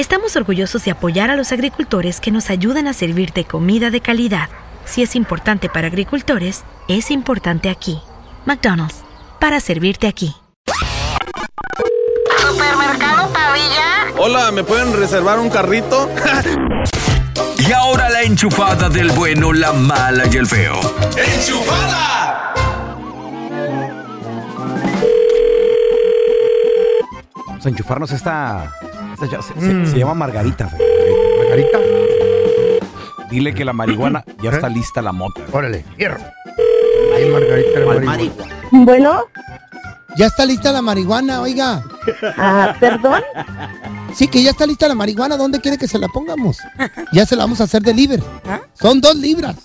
estamos orgullosos de apoyar a los agricultores que nos ayudan a servirte comida de calidad. Si es importante para agricultores, es importante aquí. McDonald's, para servirte aquí. Supermercado Pavilla. Hola, ¿me pueden reservar un carrito? Y ahora la enchufada del bueno, la mala y el feo. ¡Enchufada! Vamos a enchufarnos esta. Se, se- Mm. se llama Margarita. fe. Margarita. Dile que la marihuana ya está lista la mota. Órale, hierro. Ay, Margarita, la marihuana. Bueno, Ya está lista la marihuana, oiga. ah, perdón. Sí, que ya está lista la marihuana. ¿Dónde quiere que se la pongamos? Ya se la vamos a hacer deliver. Son dos libras.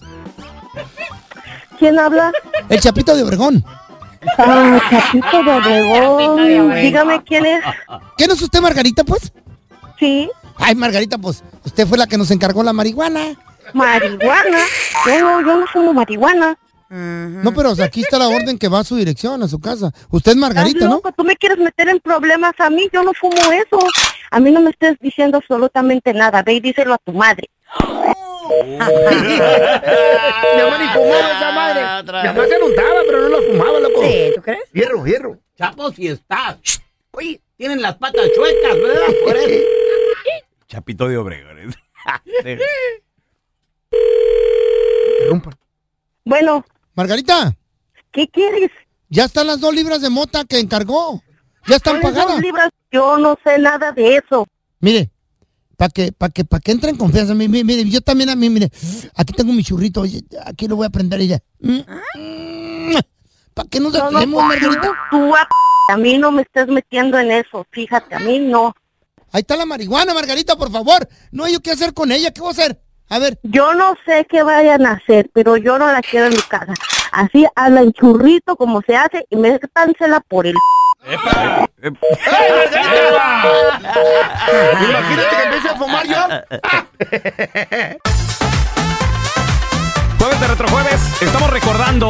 ¿Quién habla? El chapito de Obregón. Ah, Chapito de Obregón. Dígame quién es. ¿Qué no es usted, Margarita, pues? Sí. Ay, Margarita, pues usted fue la que nos encargó la marihuana. Marihuana. Yo no, yo no fumo marihuana. No, pero o sea, aquí está la orden que va a su dirección, a su casa. Usted es Margarita, ¿Estás ¿no? loco? Tú me quieres meter en problemas a mí. Yo no fumo eso. A mí no me estés diciendo absolutamente nada. Ve y díselo a tu madre. Mi mamá ni fumaba esa madre. Mi mamá se untaba, pero no la fumaba, loco. Sí, ¿tú crees? Hierro, hierro. Chapo, si estás. Oye, tienen las patas chuecas, ¿verdad? Por eso. Chapito de Obregón. Bueno, Margarita, ¿qué quieres? ya están las dos libras de mota que encargó. Ya están ¿Cuáles dos pagadas. libras? Yo no sé nada de eso. Mire, para que, para que, para que entre en confianza. mi- mi- Mire, yo también a mí, mire, aquí tengo mi churrito, oye, aquí lo voy a prender ella. ¿Para qué nos No, no, Margarita? tú, tú a, a mí no me estés metiendo en eso. Fíjate, a mí no. Ahí está la marihuana, Margarita, por favor. No hay yo qué hacer con ella. ¿Qué voy a hacer? A ver. Yo no sé qué vayan a hacer, pero yo no la quiero en mi casa. Así hablan churrito como se hace y métansela por el... Imagínate que empiece a fumar yo. Jueves de Retrojueves, estamos recordando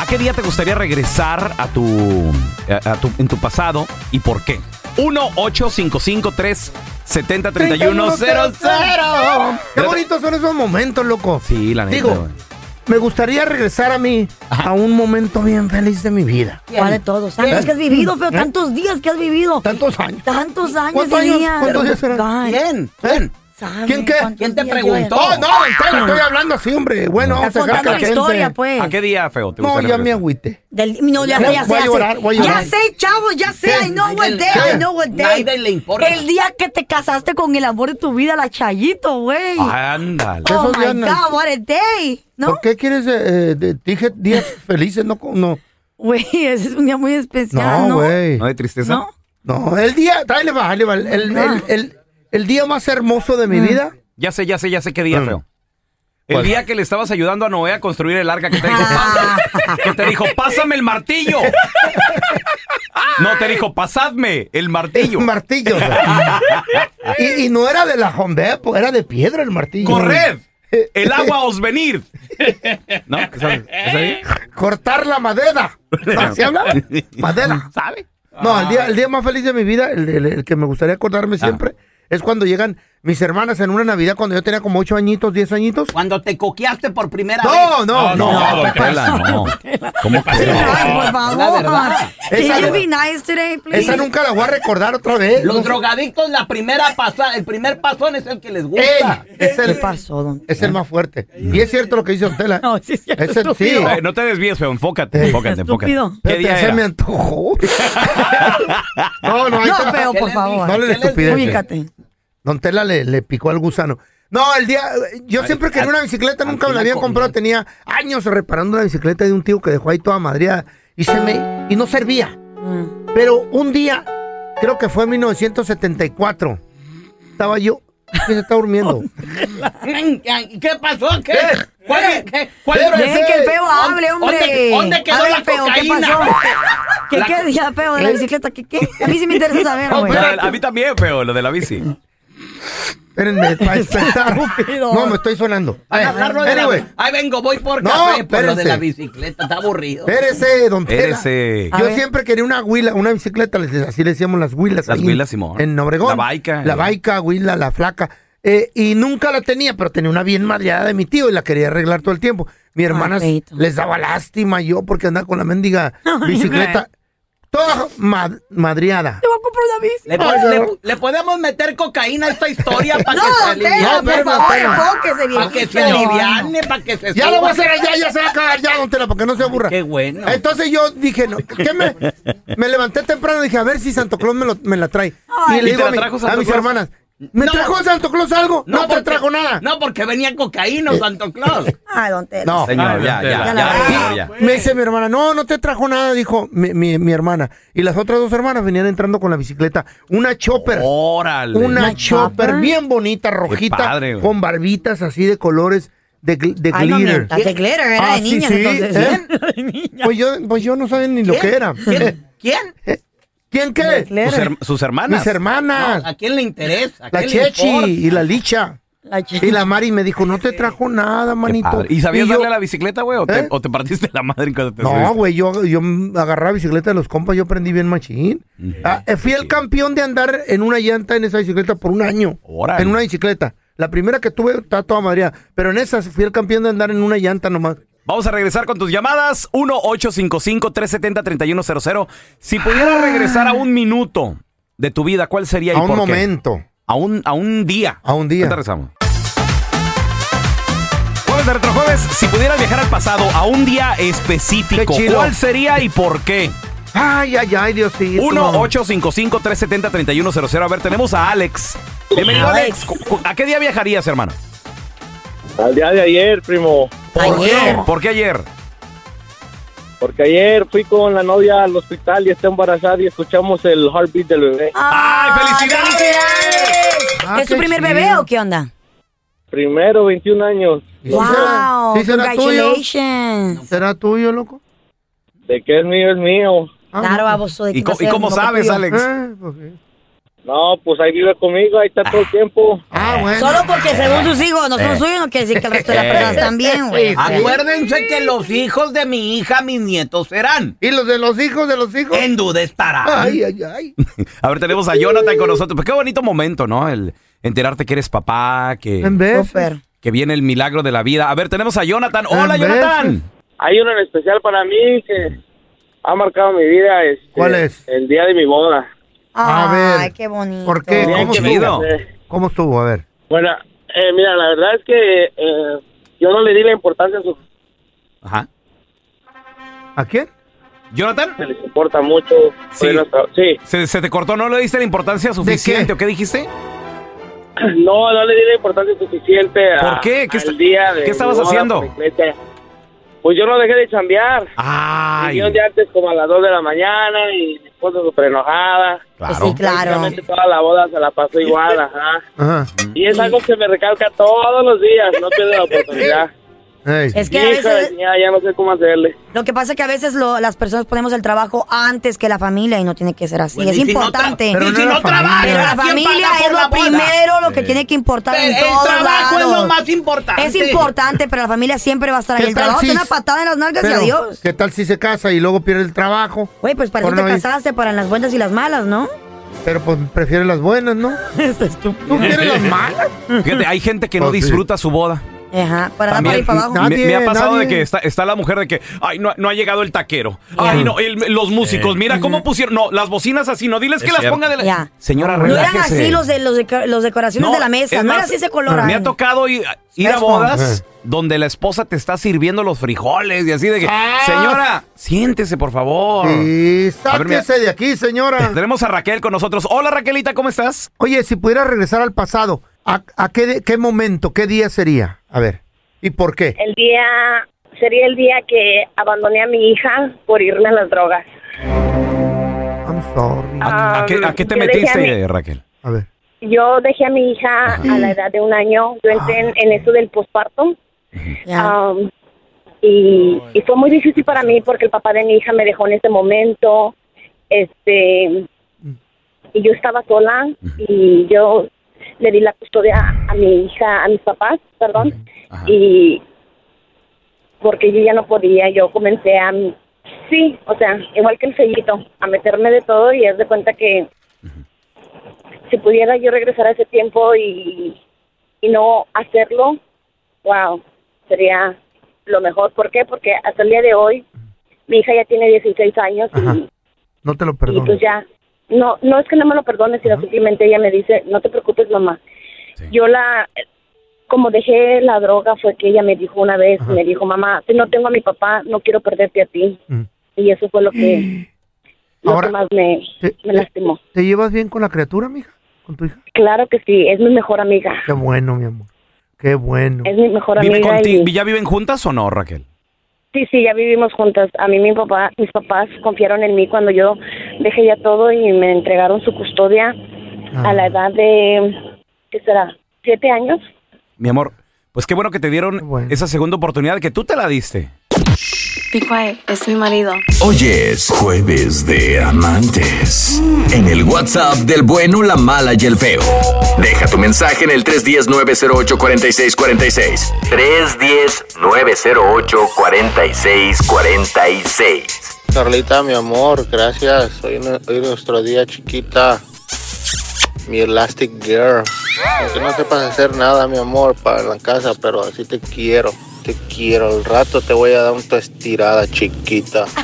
a qué día te gustaría regresar a tu, a- a tu- en tu pasado y por qué. 1-855-370-3100. Qué bonitos son esos momentos, loco. Sí, la neta. Digo, güey. me gustaría regresar a mí a un momento bien feliz de mi vida. ¿Cuál de todos? Tantos que has vivido, feo, tantos días que has vivido. Tantos años. Tantos años ¿Cuántos años? ¿Cuántos días eran? God. ¿Quién? ¿Quién? ¿Sabe ¿Quién qué? ¿Quién te preguntó? llevan? No, estoy hablando así, hombre. Bueno, vamos a dejar que contando la gente... historia, pues. ¿A qué día, feo? te No, ya me. Del- no, ya Voy sé, a- ya sé, voy a ya llorar, sé. voy a Ya sé, chavos, ya sé. ¿Qué? I know what ¿Qué? day, I know what day. Nadie le importa. El día que te casaste con el amor de tu vida, la Chayito, güey. Ándale. Oh my God, what a day. ¿No? ¿Por qué quieres, eh, eh, de- dije días felices? No, no, Güey, ese es un día muy especial, no, ¿no? güey. ¿No de tristeza? ¿No? No, el día, ahí le va, ahí le va. El, el, el, el- día más hermoso de mi Mm. vida, Ya sé, ya sé, ya sé qué día, Mm. feo. El día que le estabas ayudando a Noé a construir el arca, que te dijo, Ah. "Pásame", que te dijo, pásame el martillo. No, te dijo, pasadme el martillo. El martillo. y, y no era de la Home Depot, era de piedra el martillo. ¡Corred! El agua os venir. ¿No? ¿Sabes? Cortar la madera. ¿Así habla? Madera. ¿Sabe? No, el día, el día más feliz de mi vida, el, el- el que me gustaría acordarme siempre, es cuando llegan mis hermanas en una Navidad cuando yo tenía como 8 añitos, 10 añitos. Cuando te coqueaste por primera vez. No, no, no. No, don Tela, no. ¿Cómo que por favor. La verdad. Can Esa you no- be nice today, please? Esa nunca la voy a recordar otra vez. Los drogadictos, la primera pasada, el primer pasón es el que les gusta. Ey, es ¿Qué el, pasó, don? es el más fuerte. Y es cierto lo que dice Otela. No, sí, sí, Es el, sí. Eh, no te desvíes, feo. Enfócate, enfócate, enfócate. ¿Qué día se me antojó. no, no, ahí No, está. feo, ¿Qué por favor. No le ¿Qué les estupidez. Ubícate. Don Tela le, le picó al gusano. No, el día, yo siempre quería una bicicleta, nunca me la había comprado, tenía años reparando una bicicleta de un tío que dejó ahí toda madreada y se me, y no servía. Mm. Pero un día, creo que fue en 1974, estaba yo, y se estaba durmiendo. ¿Y ¿Qué pasó? ¿Qué? ¿Cuál, qué, cuál ese- que el feo hable, hombre. ¿Dónde, dónde quedó la feo, ¿qué cocaína? pasó? ¿Qué, La- qué día feo de la bicicleta? ¿Qué, qué? A mí sí me interesa saber, No, güey. espérate. A mí también, feo, lo de la bici. Espérenme, para despertar. No, me estoy sonando. Van a Eh, hablarlo de la- anyway, Ahí vengo, voy por No, café por lo de la bicicleta. Está aburrido. espérese, don. A Yo siempre quería una huila, una bicicleta, así le decíamos las huilas. Las huilas, Simón. En Obregón. La baica. La baica, huila, la flaca. Eh, y nunca la tenía, pero tenía una bien madreada de mi tío y la quería arreglar todo el tiempo. Mi hermana les daba lástima yo porque andaba con la mendiga Ay, bicicleta. Toda mad- madreada. Te voy a comprar una bici. ¿Le, po- le- le podemos meter cocaína a esta historia para No, que se aliviane? por espérame, favor, enfóquese, Para que se aliviane, para que se Ya lo voy a hacer allá, ya se va a acabar ya, don Tela, para que no se aburra. Qué bueno. Entonces yo dije, no, ¿qué me, me levanté temprano y dije, a ver si Santo Claus me, lo- me la trae. Ay. y le ¿Y digo te a, la mi- trajo a Santo mis Claus? hermanas, ¿me No. trajo Santo Claus algo? No, te porque- trajo nada. No, porque venía cocaína o Santo Claus. Ay, don Tela. No. Señor, ya, ya, Ya ya, la ya, regué. ya. Me dice mi hermana, no, no te trajo nada, dijo mi, mi- mi hermana. Y las otras dos hermanas venían entrando con la bicicleta. Una chopper. Órale. una ¿Una chopper bien bonita, rojita, padre, con barbitas así de colores de, gl- de Ay, no glitter. mientas, de glitter, era Ah, de sí, niñas sí, entonces. ¿eh? Niñas. Pues yo, pues yo no sabía ni lo que era. ¿Quién? ¿Quién? ¿Quién qué? Sus, her- sus hermanas. Mis hermanas. No, ¿A quién le interesa? ¿A la quién le Chechi importa? y la Licha. La Y la Mari me dijo, no te trajo nada, Qué manito. padre. ¿Y sabías yo- darle a la bicicleta, güey? ¿O, te- ¿Eh? o te partiste la madre cuando te No, güey, yo, yo agarraba bicicleta de los compas, yo aprendí bien machín. Ah, eh, fui el campeón de andar en una llanta en esa bicicleta por un año. Órale. En una bicicleta. La primera que tuve está toda madreada. Pero en esa fui el campeón de andar en una llanta nomás. Vamos a regresar con tus llamadas. 1-855-370-3100. Si pudieras regresar a un minuto de tu vida, ¿cuál sería y A un por qué? momento. A un, a un día. A un día. ¿Qué te regresamos? Jueves de Retrojueves, si pudieras viajar al pasado a un día específico, Qué chido. ¿cuál sería y por qué? Ay, ay, ay, Diosito. 1-855-370-3100. A ver, tenemos a Alex. Bienvenido, Alex. Cu- cu- ¿A qué día viajarías, hermano? Al día de ayer, primo. ¿Por qué? ¿Por qué ayer? Porque ayer fui con la novia al hospital y está embarazada y escuchamos el heartbeat del bebé. ¡Ay, felicidades! Ah, ¿Es su primer chido. bebé o qué onda? Primero, 21 años. ¡Wow! ¿Sí será tuyo? Congratulations. ¿Será tuyo, loco? De que es mío, es mío. Claro, baboso. ¿de ¿Y y cómo sabes, tuyo. Alex? Eh, pues sí. No, pues ahí vive conmigo, ahí está todo el tiempo. Ah, bueno. Solo porque según sus hijos no son Eh. suyos, no quiere decir que el resto de las personas también, güey. Acuérdense que los hijos de mi hija, mis nietos serán. ¿Y los de los hijos de los hijos? En duda estarán. Ay, ay, ay. A ver, tenemos a Jonathan con nosotros. Pues qué bonito momento, ¿no? El enterarte que eres papá, que, En vez. Que viene el milagro de la vida. A ver, tenemos a Jonathan. Hola, Jonathan. Hay uno en especial para mí que ha marcado mi vida. Este, ¿Cuál es? El día de mi boda. A ver. Ay, qué bonito. ¿Por qué? ¿Cómo estuvo? ¿Cómo estuvo? A ver. Bueno, eh, mira, la verdad es que eh, yo no le di la importancia a su Ajá. ¿A quién? Jonathan, que les importa mucho. Sí. Nuestra- sí. se, se te cortó, ¿no le diste la importancia suficiente o qué dijiste? No, no le di la importancia suficiente a, ¿Por qué? ¿Qué al día de qué estabas boda haciendo? Pues yo no dejé de chambear. Ay. Llegué un día antes como a las 2 de la mañana y esposa súper enojada. Claro. Sí, claro. Toda la boda se la pasó igual, ajá. Ajá. Y es algo que me recalca todos los días, no pierde la oportunidad. Es que a veces, señora, ya no sé cómo hacerle. lo que pasa es que a veces lo- las personas ponemos el trabajo antes que la familia y no tiene que ser así. Bueno, es y si no tra- importante. Pero y no si no familia. trabaja, Pero la ¿quién familia es lo primero, lo que tiene que importar en El todos trabajo es lo más importante. Es importante, pero la familia siempre va a estar ahí. ¿Qué El tal trabajo si- da una patada en las nalgas y adiós. ¿Qué tal si se casa y luego pierde el trabajo? Güey, pues para eso te casaste, para las buenas y las malas, ¿no? Pero pues prefiere las buenas, ¿no? ¿Tú quieres las malas? Fíjate, hay gente que no Pues sí. disfruta su boda. Ajá, para dar para ir para abajo. Nadie, me, me ha pasado nadie. de que está, está la mujer de que, ay, no, no ha llegado el taquero. Ay, no, el- los músicos, mira cómo pusieron. No, las bocinas así, no, diles que las cierto. ponga de la. Ya. Señora, No eran así los de los, de, los decoraciones de la mesa, es no era más, así ese color. Me ay. ha tocado ir, ir a bodas Eh. donde la esposa te está sirviendo los frijoles y así de que, Ah. señora, siéntese, por favor. Sí, ver, sáquese de aquí, señora. Tenemos a Raquel con nosotros. Hola, Raquelita, ¿cómo estás? Oye, si pudiera regresar al pasado, ¿a, a qué, qué momento, qué día sería? A ver, ¿y por qué? El día sería el día que abandoné a mi hija por irme a las drogas. I'm sorry. ¿A, a qué, a qué te metiste, a mi- eh, Raquel? A ver. Yo dejé a mi hija a la edad de un año. Yo entré en, en eso del posparto. Um, y, y fue muy difícil para mí porque el papá de mi hija me dejó en ese momento. Este y yo estaba sola y yo le di la custodia a mi hija, a mis papás, perdón, y porque yo ya no podía, yo comencé a, sí, o sea, igual que el sellito, a meterme de todo y es de cuenta que si pudiera yo regresar a ese tiempo y, y no hacerlo, wow, sería lo mejor. ¿Por qué? Porque hasta el día de hoy mi hija ya tiene 16 años y, No te lo y perdono. pues ya, no, no es que no me lo perdone, sino simplemente ella me dice, no te preocupes mamá. Yo la, como dejé la droga fue que ella me dijo una vez, me dijo mamá, si no tengo a mi papá, no quiero perderte a ti. Y eso fue lo que, lo Ahora, que más me, me lastimó. ¿Te llevas bien con la criatura, mija? ¿Con tu hija? Claro que sí, es mi mejor amiga. Qué bueno, mi amor. Qué bueno. Es mi mejor ¿Vive amiga. y- ¿Ya viven juntas o no, Raquel? Sí, sí, ya vivimos juntas. A mí mi papá, mis papás confiaron en mí cuando yo dejé ya todo y me entregaron su custodia a la edad de, ¿qué será? ¿Siete años? Mi amor, pues qué bueno que te dieron esa segunda oportunidad que tú te la diste. Be quiet, es mi marido. Hoy es jueves de amantes. En el WhatsApp del bueno, la mala y el feo. Deja tu mensaje en el 310-908-4646. 310-908-4646. Carlita, mi amor, gracias. Hoy, nuestro día, chiquita. Mi Elastic Girl. Aunque no sepas hacer nada, mi amor, para la casa, pero así te quiero. Te quiero. Al rato te voy a dar una estirada, chiquita.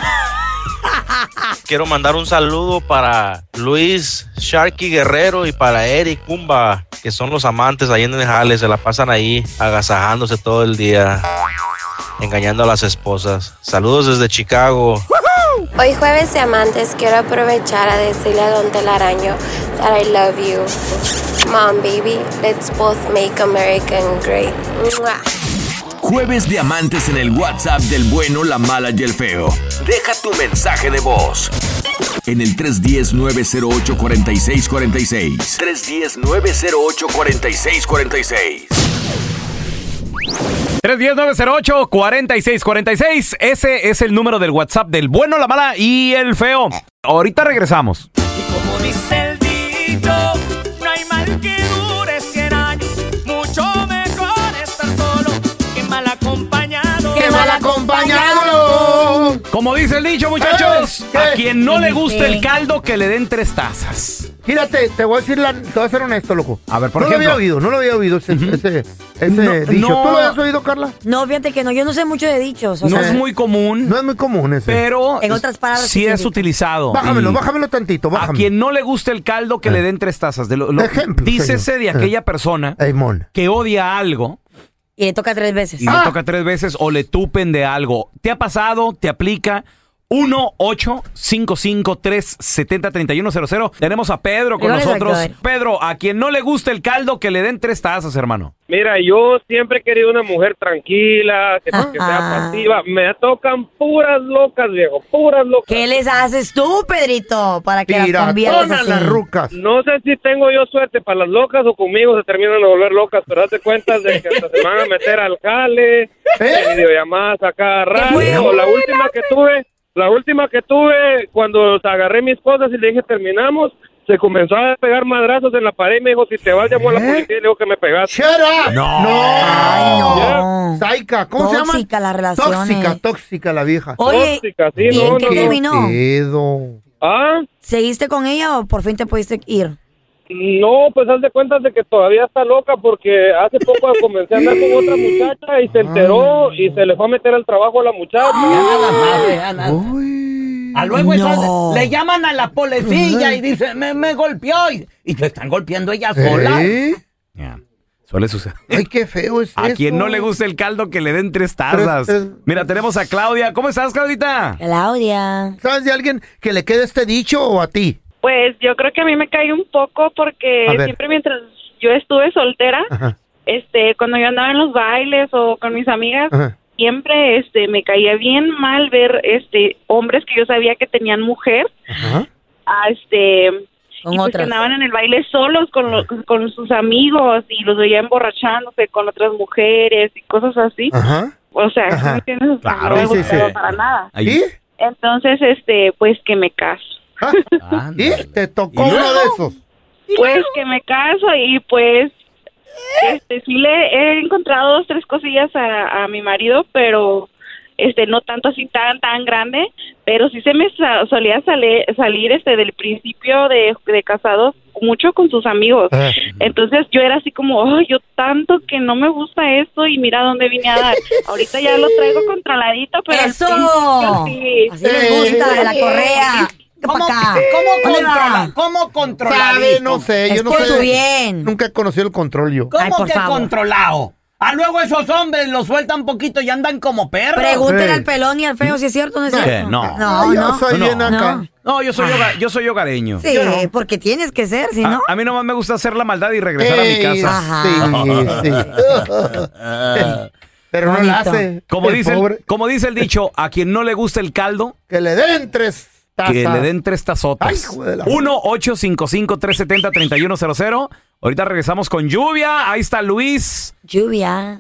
Quiero mandar un saludo para Luis Sharky Guerrero y para Eric Kumba, que son los amantes ahí en el jale, se la pasan ahí agasajándose todo el día, engañando a las esposas. Saludos desde Chicago. Hoy jueves de amantes quiero aprovechar a decirle a Don Telaraño that I love you. Mom, baby, let's both make America great. Jueves de amantes en el WhatsApp del bueno, la mala y el feo. Deja tu mensaje de voz. En el 310-908-4646. 310-908-4646. 310-908-4646. Ese es el número del WhatsApp del bueno, la mala y el feo. Ahorita regresamos. Como dice el dicho, no hay mal que dure 100 años. Mucho mejor estar solo que mal acompañado. ¡Qué mal acompañado! Como dice el dicho, muchachos, ¿Qué? a quien no le guste Sí. el caldo, que le den tres tazas. Fíjate, te voy a decir la, te voy a ser honesto, loco. A ver, por no ejemplo. lo había oído, no lo había oído ese, ese, ese No, dicho. no. ¿Tú lo habías oído, Carla? No, fíjate que no, yo no sé mucho de dichos. o No sea, es muy común. No es muy común ese. Pero En otras palabras, sí ¿qué es utilizado. Bájamelo, Y bájamelo tantito, A quien no le guste el caldo, que le den tres tazas. De lo, lo- Ejemplo, dícese señor. de aquella persona mon. que odia algo Y le toca tres veces. y le toca tres veces o le tupen de algo. ¿Te ha pasado? ¿Te aplica? 1-855-370-3100. Tenemos a Pedro con Igual nosotros. Pedro, a quien no le gusta el caldo, que le den tres tazas, hermano. Mira, yo siempre he querido una mujer tranquila, que, que sea pasiva. Me tocan puras locas, viejo, puras locas. ¿Qué les haces tú, Pedrito, para que las conviertas así? rucas. No sé si tengo yo suerte para las locas o conmigo se terminan de volver locas, pero hazte cuenta de que hasta se van a meter al jale, ¿Eh? videollamadas a cada rato. bueno! La última que tuve, la última que tuve, cuando agarré mis cosas y le dije terminamos, se comenzó a pegar madrazos en la pared y me dijo, si te vas llamo a la policía y le digo que me pegaste. ¿Eh? ¡Shut up! No. Ay, no. Saica, ¿cómo se llama? Tóxica la relación, Tóxica, eh. tóxica la vieja. Oye, Tóxica, sí, ¿y no, en qué no, no. terminó? ¿Ah? ¿Seguiste con ella o por fin te pudiste ir? No, pues haz de cuenta de que todavía está loca porque hace poco comencé a andar con otra muchacha y se enteró y se le fue a meter al trabajo a la muchacha. Ya nada. A luego No. le llaman a la policía y dice, me, me golpeó y, y te están golpeando ella sola. ¿Eh? Suele suceder. Ay, qué feo es A eso. quien no le gusta el caldo, que le den tres tazas. Mira, tenemos a Claudia. ¿Cómo estás, Claudita? Claudia. ¿Sabes de alguien que le quede este dicho o a ti? Pues yo creo que a mí me cae un poco porque siempre mientras yo estuve soltera, Ajá. este, cuando yo andaba en los bailes o con mis amigas, Ajá. siempre este me caía bien mal ver este hombres que yo sabía que tenían mujer, Ajá. a este y pues que andaban en el baile solos con los- con sus amigos y los veía emborrachándose con otras mujeres y cosas así. Ajá. O sea, no me sí, gustaba sí. para nada. ¿Y? Entonces, este, pues que me caso. ¿Y? ¿Te tocó uno de esos? Pues que me caso y pues este sí le he encontrado dos tres cosillas a, a mi marido, pero este no tanto así tan tan grande, pero sí se me sa- solía sale- salir este del principio de, de casados mucho con sus amigos. Ah. Entonces yo era así como, "Ay, yo tanto que no me gusta esto y mira dónde vine a dar. Ahorita ya lo traigo controladito, pero ¡Eso! sí. Así les gusta, de la correa. ¿Cómo, acá. ¿Cómo, ¿Dónde controla? ¿Cómo controladito? Sabe, no sé, yo no por sé. su bien. Nunca he conocido el control yo. ¿Cómo Ay, por que favor. controlado? Ah, luego esos hombres los sueltan poquito y andan como perros. Pregúntenle Sí. al pelón y al feo si es cierto o no es ¿Qué? cierto. No. No, Yo no. soy No, bien no. acá. No, yo soy, hoga- yo soy hogareño. Sí, porque tienes que ser, si no. a mí nomás me gusta hacer la maldad y regresar a mi casa. Ajá. Sí, sí. Pero no la hace. Como El dice, el, como dice el dicho, a quien no le gusta el caldo, Que le den tres que le den tres tazotas. hijo de la- 1-855-370-3100. Ahorita regresamos con lluvia. Ahí está Luis. Lluvia.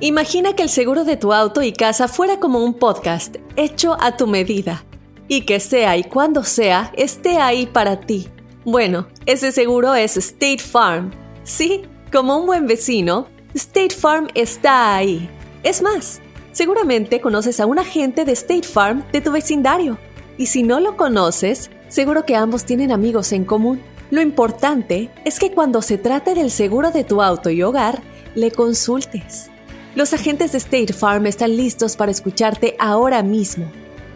Imagina que el seguro de tu auto y casa fuera como un podcast hecho a tu medida y que sea y cuando sea esté ahí para ti. Bueno, ese seguro es State Farm. Sí, como un buen vecino, State Farm está ahí. Es más, seguramente conoces a un agente de State Farm de tu vecindario. Y si no lo conoces, seguro que ambos tienen amigos en común. Lo importante es que cuando se trate del seguro de tu auto y hogar, le consultes. Los agentes de State Farm están listos para escucharte ahora mismo,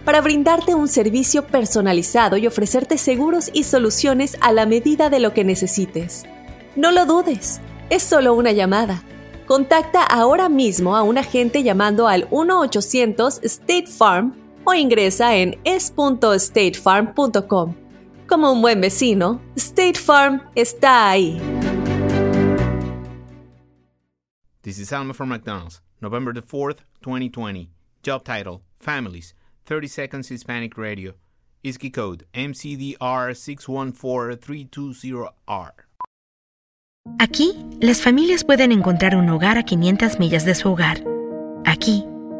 para brindarte un servicio personalizado y ofrecerte seguros y soluciones a la medida de lo que necesites. No lo dudes, es solo una llamada. Contacta ahora mismo a un agente llamando al 1-800 State Farm o ingresa en es.statefarm.com. Como un buen vecino, State Farm está ahí. This is Alma from McDonald's, November the 4th, 2020. Job title Families, 30 Seconds Hispanic Radio. ISKI code MCDR614320R. Aquí, las familias pueden encontrar un hogar a 500 millas de su hogar. Aquí,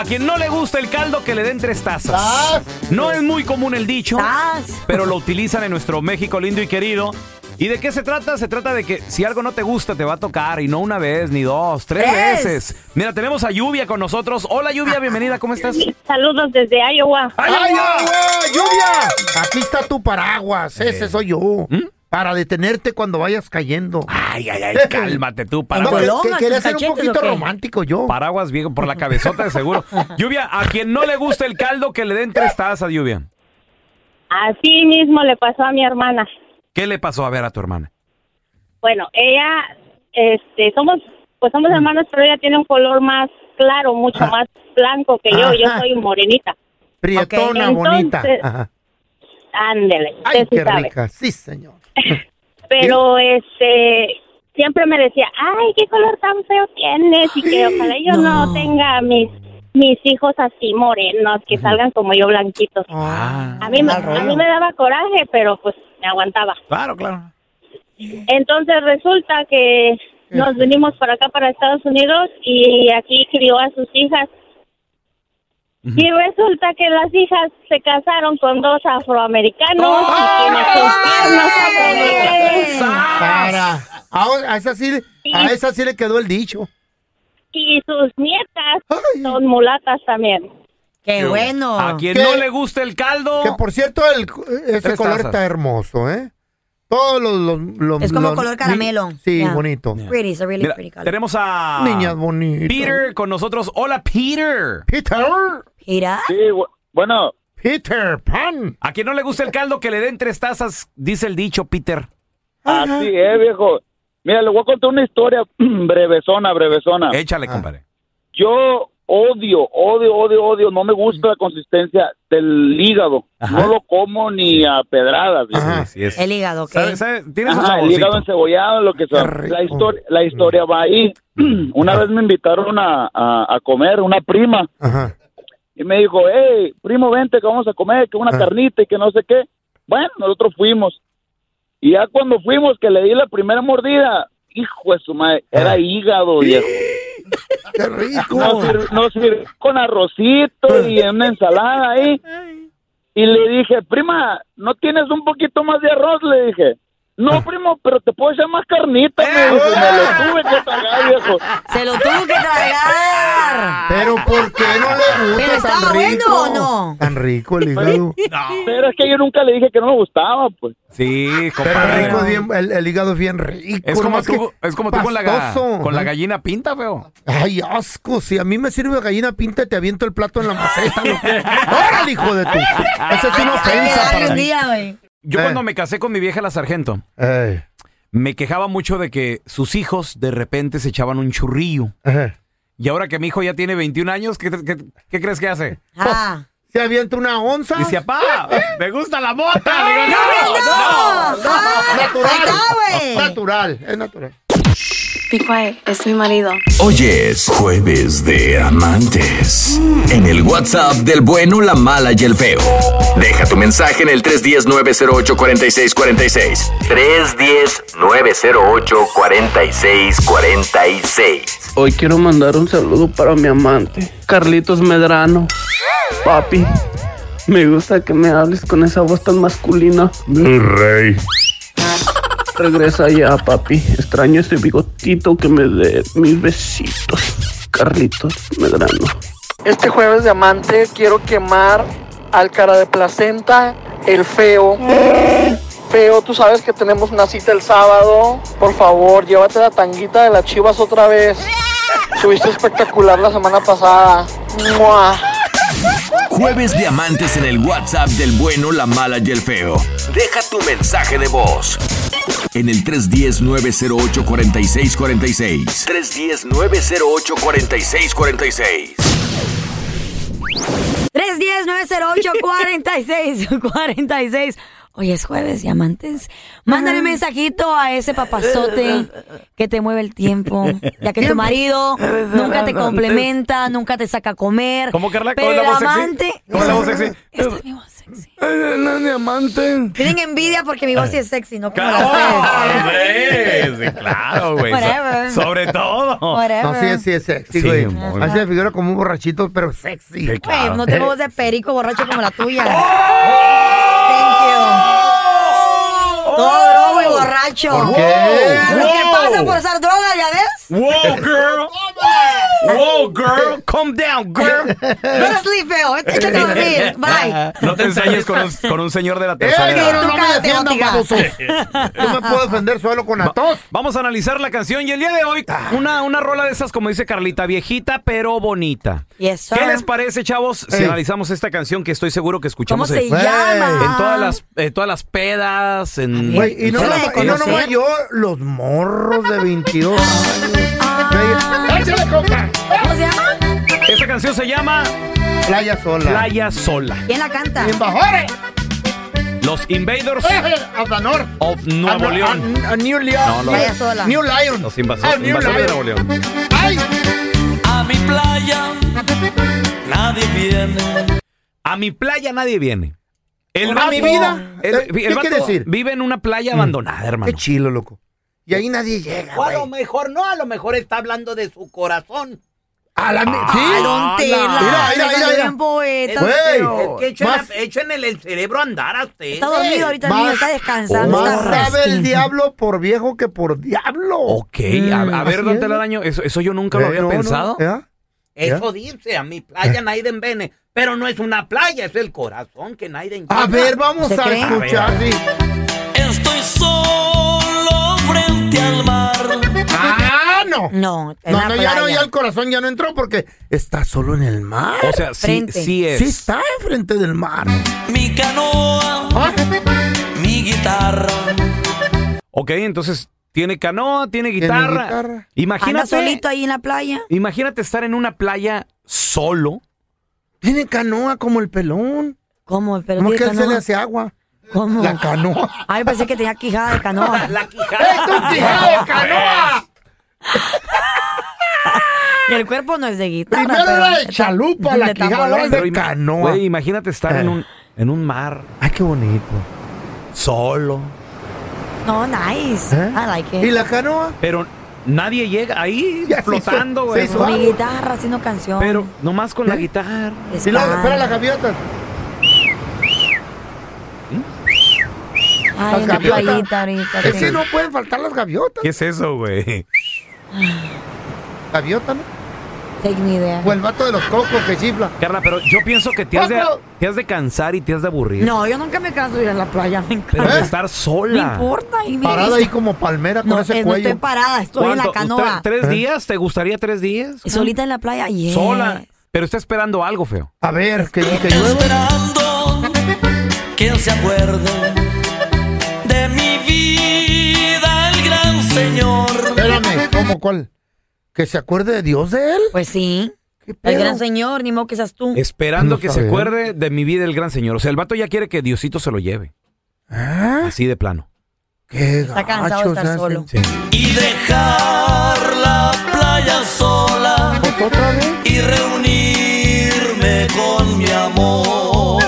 a quien no le gusta el caldo que le den tres tazas. No es muy común el dicho, pero lo utilizan en nuestro México lindo y querido. ¿Y de qué se trata? Se trata de que si algo no te gusta, te va a tocar. Y no una vez, ni dos, tres Tres. veces. Mira, tenemos a Lluvia con nosotros. Hola, Lluvia, bienvenida. ¿Cómo estás? Saludos desde Iowa. ¡Ay, agua! ¡Lluvia! Aquí está tu paraguas. Ese soy yo. Para detenerte cuando vayas cayendo. Ay, ay, ay, cálmate tú, No, paraguas. que, que quería ser un poquito romántico yo. Paraguas viejo por la cabezota de seguro. Lluvia, a quien no le gusta el caldo, que le den tres tazas, Lluvia. Así mismo le pasó a mi hermana. ¿Qué le pasó a ver a tu hermana? Bueno, ella, este, somos, pues somos hermanas, pero ella tiene un color más claro, mucho más blanco que yo. Yo soy morenita. Prietona, Ok, bonita. entonces- Ajá. Ándele, Ay, qué sabe. rica. Sí, señor. Pero este, siempre me decía, ay, qué color tan feo tienes y que ojalá yo no, tenga mis mis hijos así morenos, que salgan como yo blanquitos. Ah. a mí me- a mí me daba coraje, pero pues me aguantaba. Claro, claro. Entonces resulta que nos venimos para acá, para Estados Unidos, y aquí crió a sus hijas. Y resulta que las hijas se casaron con dos afroamericanos y tienen sus piernas afroamericanas. Para. Ahora, a esa sí, a esa sí le quedó el dicho. Y sus nietas son mulatas también. Qué bueno. A quien ¿Qué? no le gusta el caldo. Que por cierto, el, ese Tres color tazas. está hermoso, ¿eh? Todos los. los- los- Es como los- color caramelo. Sí, Yeah. bonito. Pretty, it's a really Mira, pretty color. tenemos a Niñas bonitas. Peter con nosotros. Hola, Peter. Peter. Mira. Sí, bueno. Peter Pan. A quien no le gusta el caldo, que le den tres tazas, dice el dicho, Peter. Así es, viejo. Mira, le voy a contar una historia brevesona, brevesona. Échale, compadre. Yo odio, odio, odio, odio. No me gusta la consistencia del hígado. No lo como ni a pedradas. El hígado, ¿ok? ¿Sabe- sabe? Tiene su Ajá, el hígado encebollado, lo que sea. La historia, la historia va ahí. Una vez me invitaron a, a, a comer, una prima. Y me dijo, hey, primo, vente que vamos a comer, que una carnita y que no sé qué. Bueno, nosotros fuimos. Y ya cuando fuimos, que le di la primera mordida, hijo de su madre, era hígado, viejo. ¡Qué rico! Nos sirvió con arrocito y una ensalada ahí. Y le dije, prima, ¿no tienes un poquito más de arroz? Le dije. No, primo, pero te puedo echar más carnita, me dijo. Me lo tuve que tragar, viejo. Se lo tuvo que tragar. Pero ¿por qué no le gusta ¿Pero tan estaba rico? bueno o no? Tan rico el hígado. Pero es que yo nunca le dije que no me gustaba, pues. Sí, Pero compadre. rico, es bien- el, el hígado es bien rico. Es como tú, es como tú con la, ga- con la gallina pinta, feo. Ay, asco. Si a mí me sirve gallina pinta, te aviento el plato en la maceta. ¡Órale, hijo de tu! Esa es una ofensa para mí. Yo Eh. cuando me casé con mi vieja la sargento, Eh, me quejaba mucho de que sus hijos de repente se echaban un churrillo. eh. Y ahora que mi hijo ya tiene 21 años, ¿qué, qué- qué crees que hace? Ah. ¿Se avienta una onza? Dice, papá, me gusta la mota. Digo, ¡No, no! Natural. Ahí está, güey. Natural, es natural. Be quiet, es mi marido. Hoy es jueves de amantes. En el WhatsApp del bueno, la mala y el feo. Deja tu mensaje en el 310-908-4646. 310-908-4646. Hoy quiero mandar un saludo para mi amante, Carlitos Medrano. Papi, me gusta que me hables con esa voz tan masculina. Del rey. Regresa ya, papi. Extraño ese bigotito que me dé mis besitos. Carlitos Medrano. Este jueves de amante quiero quemar al cara de placenta, el feo. Feo, tú sabes que tenemos una cita el sábado. Por favor, llévate la tanguita de las chivas otra vez. Subiste espectacular la semana pasada. ¡Mua! Jueves de amantes en el WhatsApp del bueno, la mala y el feo. Deja tu mensaje de voz. En el 310-908-4646. 310-908-4646. 310-908-4646. Hoy es jueves, diamantes. Mándale un mensajito a ese papazote que te mueve el tiempo. Ya que tu marido nunca te complementa, nunca te saca a comer. ¿Cómo, Carla? Pero ¿Cómo el la voz sexy? amante. ¿Cómo es la voz sexy? Esta es mi voz sexy. No, diamante. Tienen envidia porque mi voz sí es sexy, no como la ¡Oh, de ustedes. sí, sí, claro, güey. So- Whatever. sobre todo. Whatever. No, sí, sí es sexy, Sí, güey. muy Así figura como un borrachito, pero sexy. Güey, no tengo voz de perico borracho como la tuya. ¡Oh! Thank you. Todo drogo y borracho. ¿Por qué? Lo que pasa por usar droga, ¿ya ves? Wow, girl. Wow, girl. Calm down, girl. To sleep, feo. Échate a dormir. Bye. No te ensañes con un, con un señor de la ¡Eh, tercera edad. no me defiendan, me puedo defender solo con atos. Vamos a analizar la canción y el día de hoy una, una rola de esas, como dice Carlita, viejita pero bonita. Yes, sir. ¿Qué les parece, chavos, si Ey. analizamos esta canción que estoy seguro que escuchamos ¿Cómo se en, llama? en todas las eh, todas las pedas, en Güey, y no, ¿Se la nomás- y no nomás yo, los morros de 22 años. Me- ¡Échale, compa! ¿Cómo se llama? esta canción se llama Playa sola. Playa Sola. ¿Quién la canta? Invasores. Los Invaders of the North. of Nuevo A- León. A, a New Leon. No. Playa sola. New Lion. Los invasores, Ah, New invasores de Nuevo. León. ¡Ay! A mi playa nadie viene. A mi playa nadie viene. El ¿A mi vida? el- Eh, el ¿Qué vato quiere decir? Mm. Vive en una playa abandonada, hermano. Qué chilo, loco. Y ahí nadie llega, O a lo mejor no, a lo mejor está hablando de su corazón. A la Ah, ¿Sí? Don Tela. Mira, mira, mira, mira. poeta. Es que echen, Más- echen el, el cerebro a andar a usted. Está dormido ahorita el mío, está descansando. Más está sabe el diablo por viejo que por diablo. Ok, a, a ver, don. Telaraño, eso, eso yo nunca lo Eh, había no, no, pensado. ¿ya? Eso dice, a mi playa nadie viene. Pero no es una playa, es el corazón que nadie A ver, vamos ¿Se a cree? escuchar. sí. Estoy solo No. No, en No, la no, ya no, ya el corazón ya no entró porque está solo en el mar. O sea, sí, Frente. sí es. Sí está enfrente del mar. Mi canoa, Ah, mi guitarra. Ok, entonces tiene canoa, tiene guitarra. guitarra. Anda Imagínate, solito ahí en la playa. imagínate estar en una playa solo. Tiene canoa como el pelón. ¿Cómo? Pero ¿Cómo tiene que él se canoa. le hace agua? ¿Cómo? La canoa. Ay, pensé que tenía quijada de canoa. La quijada. ¡Es un quijado de canoa! Y el cuerpo no es de guitarra. Primero pero- era de chalupa, la quijada ahora es de canoa. Güey, imagínate estar en Eh. un, en un mar Ay, qué bonito. solo. No, nice. ¿Eh? I like it. ¿Y la canoa? Pero nadie llega ahí Ya se flotando, hizo- güey. se hizo Con mi guitarra haciendo canción. Pero nomás con la ¿Eh? guitarra. Y luego, espera las gaviotas. Ay, las en la gaviotas. playita ahorita. Es que no pueden faltar las gaviotas. ¿Qué es eso, güey? Gaviota, ¿no? Take me there. O el vato de los cocos que chifla. Carla, pero yo pienso que te has, de, te has de cansar y te has de aburrir. No, yo nunca me canso de ir a la playa. Me Pero encanta. de estar No sola. importa. Y me Parada ahí como palmera con No, ese eh, no cuello. estoy parada, estoy en la canoa. ¿Tres, ¿Eh? días? ¿Te gustaría tres días? Solita en la playa, yes. Sola. Pero está esperando algo, feo. A ver, que, que llueva. Esperando que se acuerde ¿cómo cuál? ¿Que se acuerde de Dios de él? Pues sí. ¿Qué El gran señor, ni modo que seas tú. Esperando No que se sabía. acuerde de mi vida el gran señor. O sea, el vato ya quiere que Diosito se lo lleve. ¿Ah? Así de plano. Qué Está cansado de estar solo. Sí. Y dejar la playa sola ¿Otro otra vez? y reunirme con mi amor.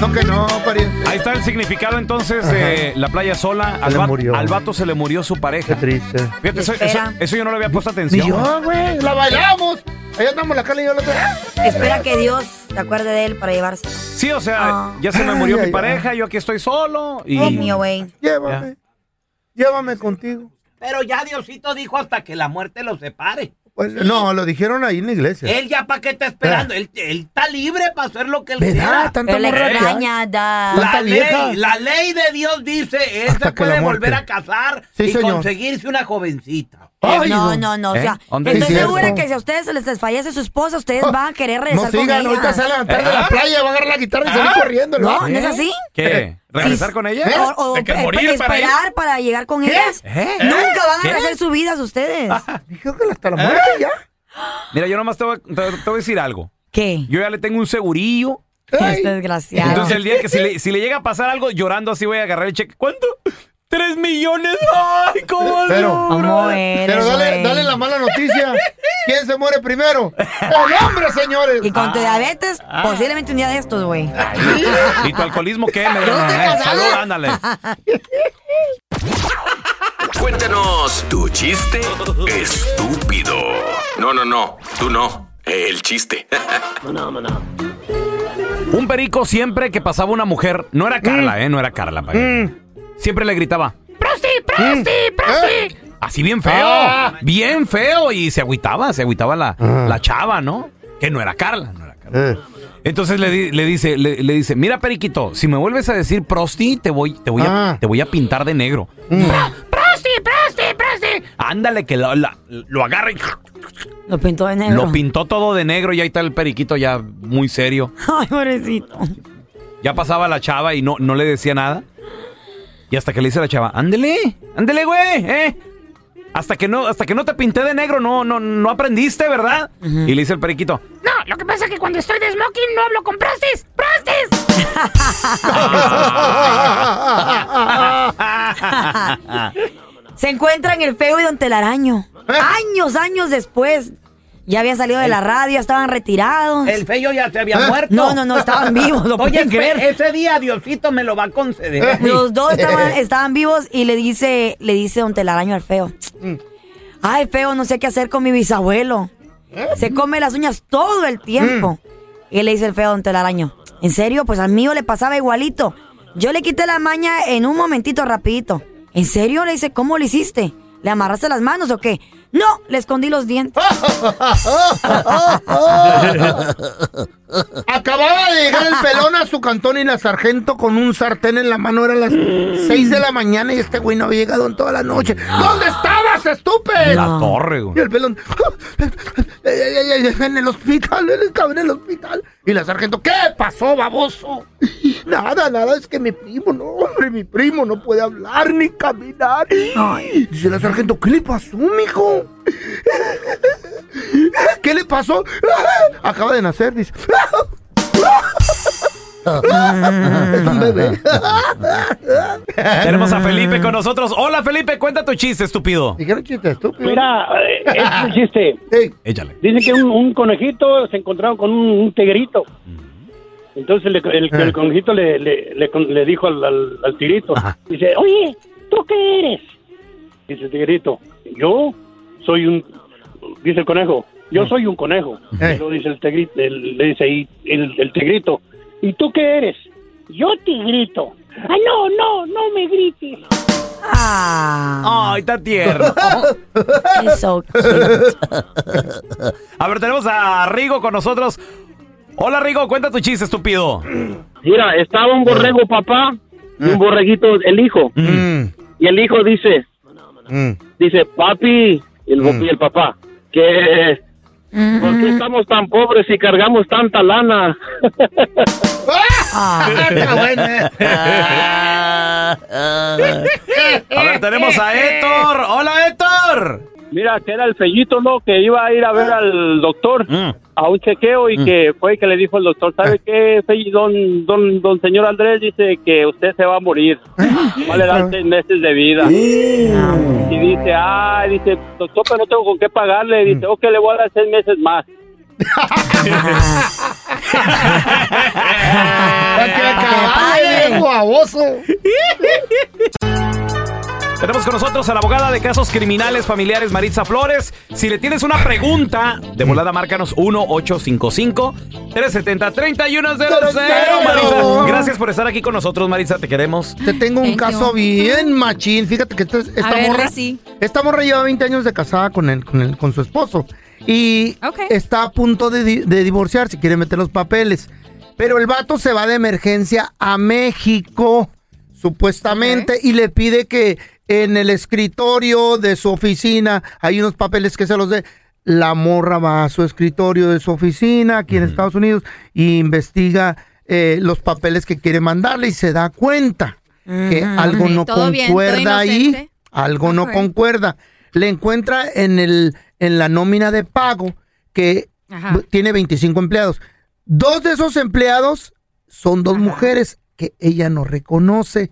No, que no, pariente. Está el significado entonces de la playa sola. Al, va- murió. al vato se le murió su Qué pareja. triste. Fíjate, eso, eso- Espera. eso yo no le había puesto Ni atención. yo, güey. La bailamos. Ahí andamos la Carla y yo la otra. Espera que Dios se acuerde de él para llevarse. Sí, o sea, Ah. ya se me murió ay, mi pareja, yo aquí estoy solo y... Me away. Llévame. Llévame contigo. Pero ya Diosito dijo hasta que la muerte los separe. Pues, no, lo dijeron ahí en la iglesia. Él ya para qué está esperando. Él, él está libre para hacer lo que él quiera. Tanta Pero extraña, da. La ley, la ley de Dios dice, él Hasta se puede volver a casar Sí, y señor. conseguirse una jovencita. Ay, no, no, no. O ¿Eh? sea, estoy segura cierto. que si a ustedes se les desfallece su esposa, ustedes van a querer No regresar con sigan, ella. ahorita va a levantar de la playa, va a agarrar la guitarra y salir corriendo. el No. ¿no es así? ¿Qué? ¿Regresar con ella? O, o ¿De que eh, morir para ir? esperar para llegar con ellas. ¿Eh? Nunca van a ¿Qué? rehacer sus vidas ustedes. Dijo que hasta la muerte ya. Mira, yo nomás te voy, te- te voy a decir algo. ¿Qué? Yo ya le tengo un segurillo Este desgraciado. Entonces el día que si le, si le llega a pasar algo llorando así voy a agarrar el cheque. ¿Cuánto? ¡Tres millones! ¡Ay, cómo Pero, no, pero dale, dale la mala noticia. ¿Quién se muere primero? ¡El hombre, señores! Y con tu diabetes, posiblemente un día de estos, güey. ¿Y tu alcoholismo qué? Me. Salud, ándale. Cuéntanos tu chiste estúpido. No, no, no. Tú no. El chiste. Un perico siempre que pasaba una mujer, no era Carla, ¿eh? No era Carla. que- Siempre le gritaba, ¡Prosti, prosti, prosti! Así bien feo, Ah. bien feo. Y se agüitaba, se agüitaba la, la chava, ¿no? Que no era Carla, no era Carla. Entonces le, di- le dice, le, le dice, mira periquito, si me vuelves a decir prosti, te voy, te voy, a, te voy a pintar de negro. ¡Prosti, prosti, prosti! Ándale, que lo, la- lo agarra y Lo pintó de negro. lo pintó todo de negro y ahí está el periquito ya muy serio. Ay, pobrecito. Ya pasaba la chava y no, no le decía nada. Y hasta que le dice a la chava, ándele, ándele, güey, ¿eh? Hasta que no, hasta que no te pinté de negro, no, no, no aprendiste, ¿verdad? Y le dice el periquito, No, lo que pasa es que cuando estoy de smoking no hablo con prostis. ¡Prostis! Se encuentran el feo y don Telaraño. ¿Eh? Años, años después. Ya había salido de la radio, estaban retirados. El feo ya se había ¿Eh? muerto. No, no, no, estaban vivos, Oye, creer. ese día Diosito me lo va a conceder. Los dos estaban, estaban vivos y le dice, le dice don Telaraño al feo. Ay, feo, no sé qué hacer con mi bisabuelo. Se come las uñas todo el tiempo. Y le dice el feo a don Telaraño. ¿En serio? Pues al mío le pasaba igualito. Yo le quité la maña en un momentito rapidito. ¿En serio? Le dice, ¿cómo lo hiciste? ¿Le amarraste las manos o qué? No, le escondí los dientes. Acababa de llegar el pelón a su cantón y la sargento con un sartén en la mano. Eran las 6 de la mañana y este güey no había llegado en toda la noche. ¿Dónde estabas, estúpido? La torre, güey. Y el pelón. En el hospital, él estaba en el hospital. Y la sargento, ¿qué pasó, baboso? Nada, nada, es que mi primo, no, hombre, mi primo no puede hablar ni caminar. Dice la sargento, ¿qué le pasó, mijo? ¿Qué le pasó? Acaba de nacer, dice. es un bebé. Tenemos a Felipe con nosotros. Hola, Felipe, cuenta tu chiste, estúpido. Dijeron chiste estúpido. Mira, eh, este es el chiste. Échale. Dicen que un, un conejito se encontraron con un, un tigrito. Entonces el, el- Eh. el conejito le, le, le con- le dijo al, al, al tigrito, dice, oye, ¿tú qué eres? Dice el tigrito, yo soy un, dice el conejo, yo soy un conejo. Pero dice el tigrito, el- le dice ahí el, el tigrito, ¿y tú qué eres? Yo tigrito. Ah, no, no, no me grites. Ah. Ay, está tierno. Eso. A ver, tenemos a Rigo con nosotros. Hola, Rigo, cuenta tu chiste, estúpido. Mira, estaba un borrego papá y un borreguito el hijo. Y el hijo dice, dice, papi, y el, y el papá, que ¿por qué estamos tan pobres y cargamos tanta lana? Está bueno, eh. A ver, tenemos a Héctor. Hola, Héctor. Mira, que era el fellito, ¿no? Que iba a ir a ver al doctor Mm. a un chequeo y que fue que le dijo el doctor, ¿sabe qué, Felli? Don, don, don señor Andrés dice que usted se va a morir. Va a le dar seis meses de vida. Y dice, ah, dice, doctor, pero no tengo con qué pagarle. Dice, ok, le voy a dar seis meses más. ¡Ay, baboso! Tenemos con nosotros a la abogada de casos criminales familiares Maritza Flores. Si le tienes una pregunta, de volada márcanos 1-855-370-3100. Maritza, gracias por estar aquí con nosotros, Maritza, te queremos. Te tengo un Thank caso you. bien machín. Fíjate que esta, esta A ver, morra. sí. Esta morra lleva 20 años de casada con él, con él, con su esposo. Y está a punto de, de divorciarse, quiere meter los papeles. Pero el vato se va de emergencia a México, supuestamente, y le pide que en el escritorio de su oficina hay unos papeles que se los dé. La morra va a su escritorio de su oficina aquí en Estados Unidos y investiga eh, los papeles que quiere mandarle y se da cuenta que algo no concuerda ahí, algo no concuerda. Le encuentra en el en la nómina de pago que Ajá. tiene 25 empleados. Dos de esos empleados son dos mujeres que ella no reconoce.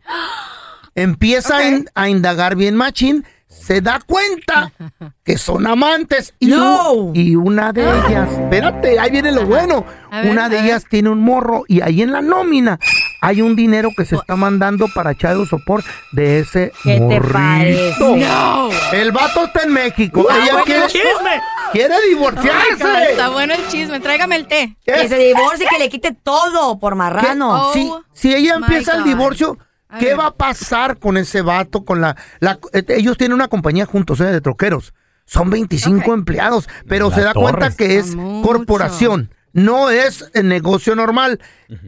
Empieza a in- a, indagar bien machín, se da cuenta que son amantes y, u- y una de ellas, espérate, ahí viene lo bueno, ver, una de ellas tiene un morro y ahí en la nómina hay un dinero que se está mandando para echar sopor de ese ¿Qué te morrito. parece? No. El vato está en México, Ah, ella bueno, quiere, chisme. quiere divorciarse. Está bueno el chisme. Tráigame el té. Que se divorcie y que le quite todo por marrano. Si, si ella empieza el divorcio, ¿qué va a pasar con ese vato? Con la, la- eh, ellos tienen una compañía juntos, ¿eh? De troqueros. Son 25 empleados, pero La se da torre. cuenta que es corporación. No es eh, negocio normal.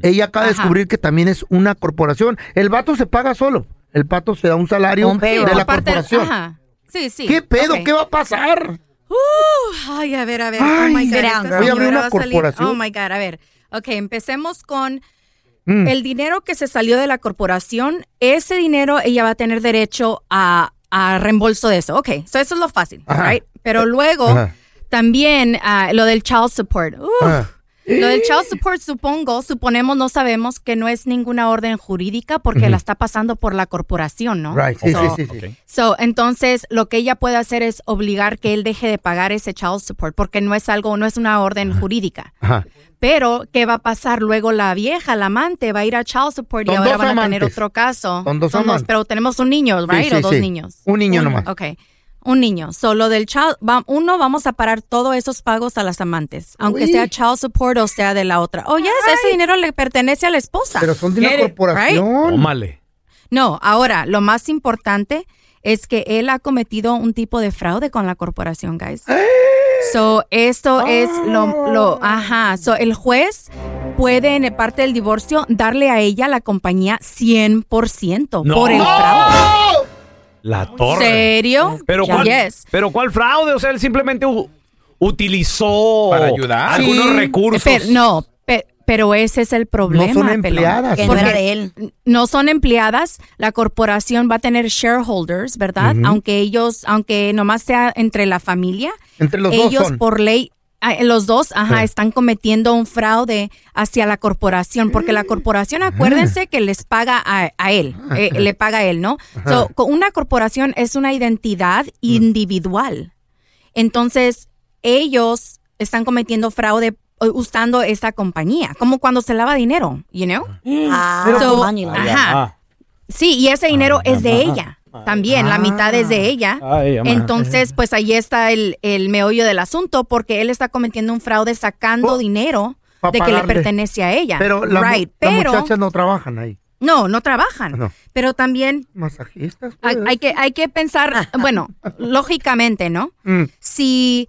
Ella acaba de descubrir que también es una corporación. El vato se paga solo. El pato se da un salario Un de la corporación. Ajá. Sí, sí. ¿Qué pedo? ¿Qué va a pasar? Uh, ay, a ver, a ver. oh my God. Voy a abrir una salir- corporación. Oh my God, a ver. Ok, empecemos con Mm. el dinero que se salió de la corporación. Ese dinero ella va a tener derecho a, a reembolso de eso. Ok, so eso es lo fácil, right? Pero luego Ajá. también ah, lo del child support. Lo del child support, supongo, suponemos, no sabemos que no es ninguna orden jurídica porque la está pasando por la corporación, ¿no? Right, sí, So- sí, sí, sí. So, entonces, lo que ella puede hacer es obligar que él deje de pagar ese child support porque no es algo, no es una orden jurídica. Ajá. Pero, ¿qué va a pasar? Luego la vieja, la amante, va a ir a child support y Son ahora van a tener otro caso. Son dos amantes. pero tenemos un niño, ¿right? sí, o dos sí. niños. Un niño nomás. Ok. Un niño. Solo del child, va- uno, vamos a parar todos esos pagos a las amantes, aunque Uy. sea child support o sea de la otra. Oh, yes, ese dinero le pertenece a la esposa. Pero son de una Get it, corporación. Tómale. no, ahora, lo más importante es que él ha cometido un tipo de fraude con la corporación, guys. So, esto es lo, lo, ajá. So, el juez puede, en parte del divorcio, darle a ella la compañía 100% No. por el fraude. La torre. ¿Serio? Pero ¿cuál, Yes. pero ¿cuál fraude? O sea, él simplemente utilizó Para ayudar. algunos Sí. recursos. Pero, no, pero ese es el problema. No son pelón. empleadas. Que no era de él. no son empleadas, la corporación va a tener shareholders, ¿verdad? Aunque ellos, aunque nomás sea entre la familia, Entre los dos ellos son. por ley, ah, los dos, ajá, Sí. están cometiendo un fraude hacia la corporación, porque la corporación, acuérdense que les paga a, a él, eh, le paga a él, ¿no? So, una corporación es una identidad individual. Entonces, ellos están cometiendo fraude eh, usando esa compañía, como cuando se lava dinero, you know? Ah, So, ajá. Sí, y ese dinero es de ella. También, la mitad es de ella. Ay. Entonces, pues ahí está el, el meollo del asunto, porque él está cometiendo un fraude sacando Oh, dinero de que le pertenece a ella. Pero, la, right. las pero muchachas no trabajan ahí. no, no trabajan. No. Pero también Masajistas. hay, pues. hay que, hay que pensar, bueno, lógicamente, ¿no? Mm. Si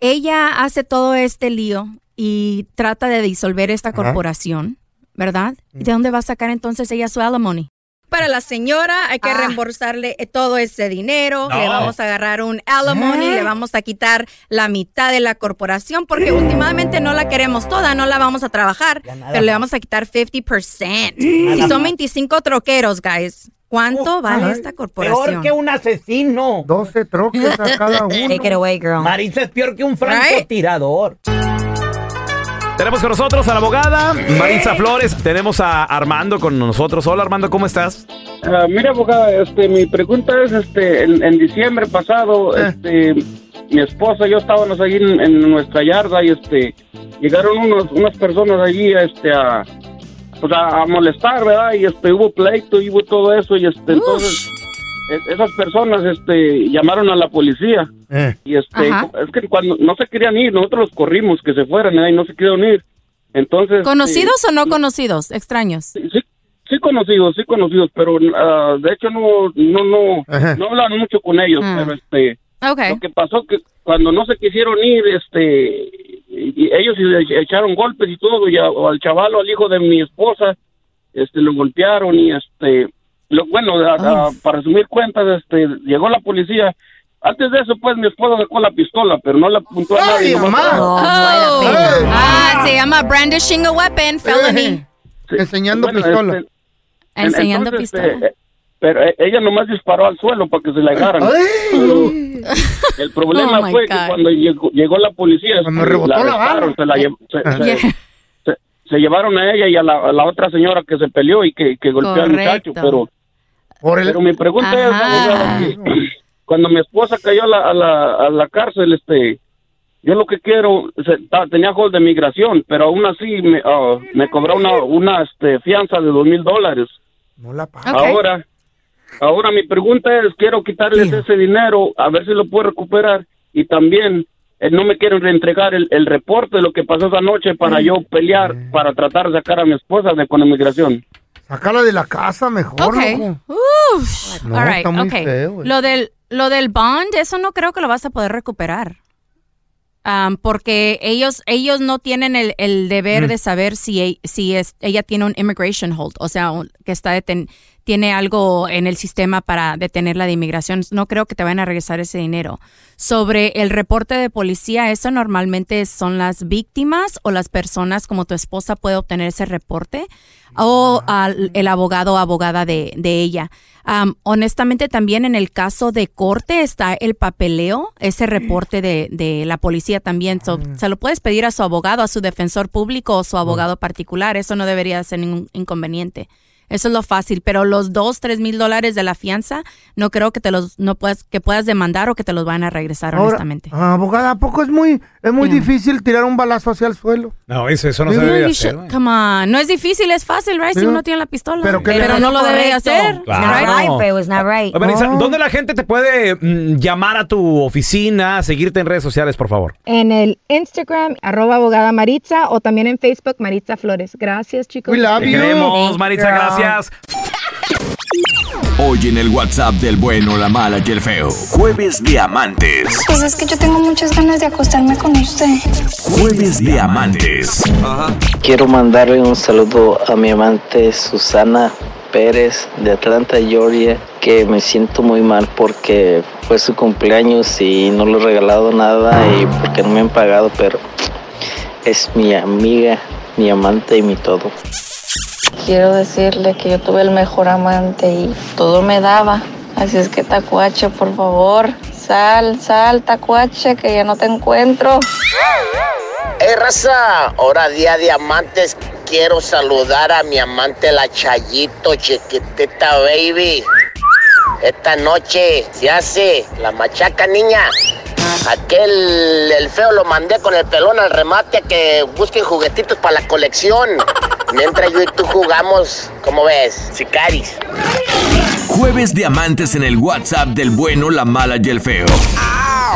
ella hace todo este lío y trata de disolver esta Ajá. corporación, ¿verdad? ¿Y de dónde va a sacar entonces ella su alimony? Para la señora hay que reembolsarle eh, todo ese dinero, No. le vamos a agarrar un alimony, le vamos a quitar la mitad de la corporación porque últimamente no la queremos toda, no la vamos a trabajar, pero le vamos a quitar 50%. Si son 25 troqueros, guys, ¿cuánto vale ay, esta corporación? Peor que un asesino. 12 troques a cada uno. Take it away, girl. Marisa es peor que un francotirador. Tenemos con nosotros a la abogada Marisa Flores. Tenemos a Armando con nosotros. Hola Armando, ¿cómo estás? Ah, mira, abogada, este, mi pregunta es, este, en, en diciembre pasado, este, mi esposa y yo estábamos allí en, en nuestra yarda y, este, llegaron unos, unas personas allí, este, a, pues a, a molestar, ¿verdad? Y, este, hubo pleito y hubo todo eso y, este, entonces, esas personas, este, llamaron a la policía y, este, Ajá. es que cuando no se querían ir, nosotros los corrimos que se fueran, ¿verdad? Y no se quisieron ir. Entonces, ¿Conocidos o no conocidos? Extraños. Sí, sí conocidos, sí conocidos, pero ah, de hecho no, no, no, no hablan mucho con ellos, Ah. pero este, Okay. lo que pasó que cuando no se quisieron ir, este, y- y ellos se echaron golpes y todo, y a- al chaval o al hijo de mi esposa, este, lo golpearon y este, lo, bueno, a- a- para resumir cuentas, este, llegó la policía. Antes de eso, pues, mi esposa sacó la pistola, pero no la apuntó a nadie. nomás- Oh. Ah, se llama brandishing a weapon, felony. Enseñando Bueno, pistola. este, Enseñando entonces, pistola. eh, pero eh, ella nomás disparó al suelo para que se la agarran. Pero el problema Oh, fue que God. cuando llegó, llegó la policía, Cuando este, rebotó la bala. se la se- Ah. se- Yeah. se- se llevaron a ella y a la, a la otra señora que se peleó y que, que golpeó al muchacho, Correcto. Pero, pero mi pregunta es, que cuando mi esposa cayó a la, a la, a la cárcel, este, yo lo que quiero, se- ta- tenía hold de migración, pero aún así me, ah, me cobró una, una este, fianza de dos mil dólares. No la Ahora, ahora mi pregunta es, quiero quitarles ese dinero, a ver si lo puedo recuperar y también eh, no me quieren reentregar el, el reporte de lo que pasó esa noche para yo pelear, para tratar de sacar a mi esposa de con inmigración. Sácala de la casa mejor, Ok. loco. Uf. No, All right, está muy okay. feo, güey. Lo del, lo del bond, eso no creo que lo vas a poder recuperar. Porque ellos, ellos no tienen el, el deber Mm. de saber si, e- si es, ella tiene un immigration hold, o sea, que está deten- tiene algo en el sistema para detenerla de inmigración. No creo que te vayan a regresar ese dinero. Sobre el reporte de policía, eso normalmente son las víctimas o las personas como tu esposa puede obtener ese reporte o al- el abogado o abogada de, de ella. Am, honestamente, también en el caso de corte está el papeleo, ese reporte de, de la policía también. So, Se lo puedes pedir a su abogado, a su defensor público o su abogado particular. Eso no debería ser ningún inconveniente. Eso es lo fácil, pero los dos, tres mil dólares de la fianza, no creo que te los, no puedas, que puedas demandar o que te los van a regresar, Ahora, honestamente. ah, abogada, ¿a poco es muy, es muy difícil tirar un balazo hacia el suelo? No, eso, eso no se debe You hacer. come on, no es difícil, es fácil, right? Si uno tiene la pistola. Pero Pero, no lo debe hacer. Claro. right? A ver, Isa, ¿dónde la gente te puede mm, llamar a tu oficina, seguirte en redes sociales, por favor? En el Instagram, arroba abogada Maritza, o también en Facebook, Maritza Flores. Gracias, chicos. Te queremos, Maritza, gracias. Hoy en el WhatsApp del bueno, la mala y el feo. Jueves de amantes. Pues es que yo tengo muchas ganas de acostarme con usted. Jueves de amantes. Quiero mandarle un saludo a mi amante Susana Pérez de Atlanta, Georgia, que me siento muy mal porque fue su cumpleaños y no le he regalado nada y porque no me han pagado, pero es mi amiga, mi amante y mi todo. Quiero decirle que yo tuve el mejor amante y todo me daba. Así es que Tacuache, por favor, sal, sal, Tacuache, que ya no te encuentro. Hey, raza, ahora día de amantes, quiero saludar a mi amante la Chayito, chiquitita baby. Esta noche se hace la machaca, niña. Aquel, el feo lo mandé con el pelón al remate a que busquen juguetitos para la colección. Mientras yo y tú jugamos, ¿cómo ves? Sicaris. Jueves de amantes en el WhatsApp del bueno, la mala y el feo.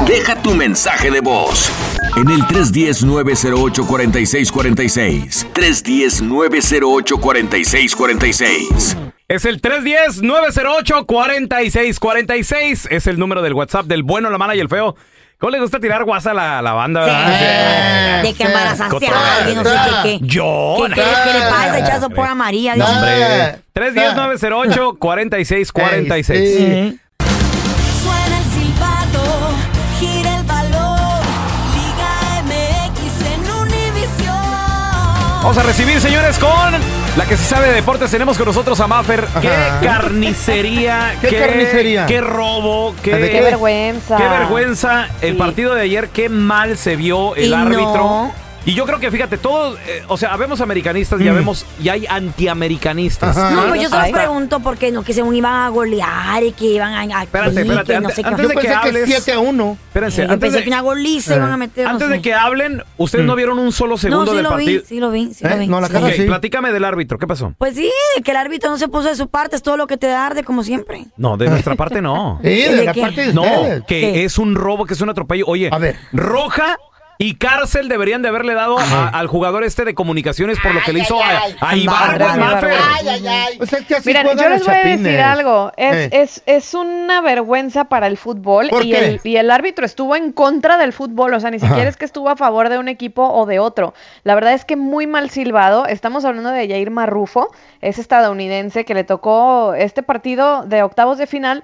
Deja tu mensaje de voz en el 310-908-4646. 310-908-4646. Es el 310-908-4646. Es el número del WhatsApp del bueno, la mala y el feo. ¿Cómo le gusta tirar guasa a la, la banda? verdad? De que embarazaste a alguien, no sé qué. qué. Yo. ¿Qué, qué, qué le pasa? Echazo por a María. No, hombre. 310-908-4646. Suena el silbato, gira el balón. Liga MX en Univisión. Vamos a recibir, señores, con la que se sabe de deportes. Tenemos con nosotros a Maffer. ¡Qué carnicería! ¿Qué carnicería? ¡Qué robo! ¡Qué, ¿De qué? Qué vergüenza. ¡Qué vergüenza! El partido de ayer, qué mal se vio el Y árbitro. no. Y yo creo que, fíjate, todos, eh, o sea, habemos americanistas, ya vemos, y hay antiamericanistas. No, pues yo se los Ay. pregunto porque no, que según iban a golear y que iban a. Espérate, y espérate, que no antes- sé qué. antes de que hables- 7 a 1. Espérense, Yo antes pensé de- que una goliza iban a meter. no Antes sé. de que hablen, ¿ustedes no vieron un solo segundo no, sí del lo partido? vi, sí lo vi, sí lo Eh, vi. no, la sí. cara Ok, sí. platícame del árbitro, ¿qué pasó? Pues sí, que el árbitro no se puso de su parte, es todo lo que te arde, como siempre. No, de nuestra parte no. Sí, de ¿De la qué? parte de No, que ¿Qué? es un robo, que es un atropello. Oye, roja y cárcel deberían de haberle dado a- al jugador este de comunicaciones por lo que le hizo a, a es que así Miren, juegan yo los les voy a decir algo. Es, Eh. es, es una vergüenza para el fútbol ¿Por y qué? el, y el árbitro estuvo en contra del fútbol. O sea, ni Ajá. siquiera es que estuvo a favor de un equipo o de otro. La verdad es que muy mal silbado. Estamos hablando de Jair Marrufo, es estadounidense que le tocó este partido de octavos de final.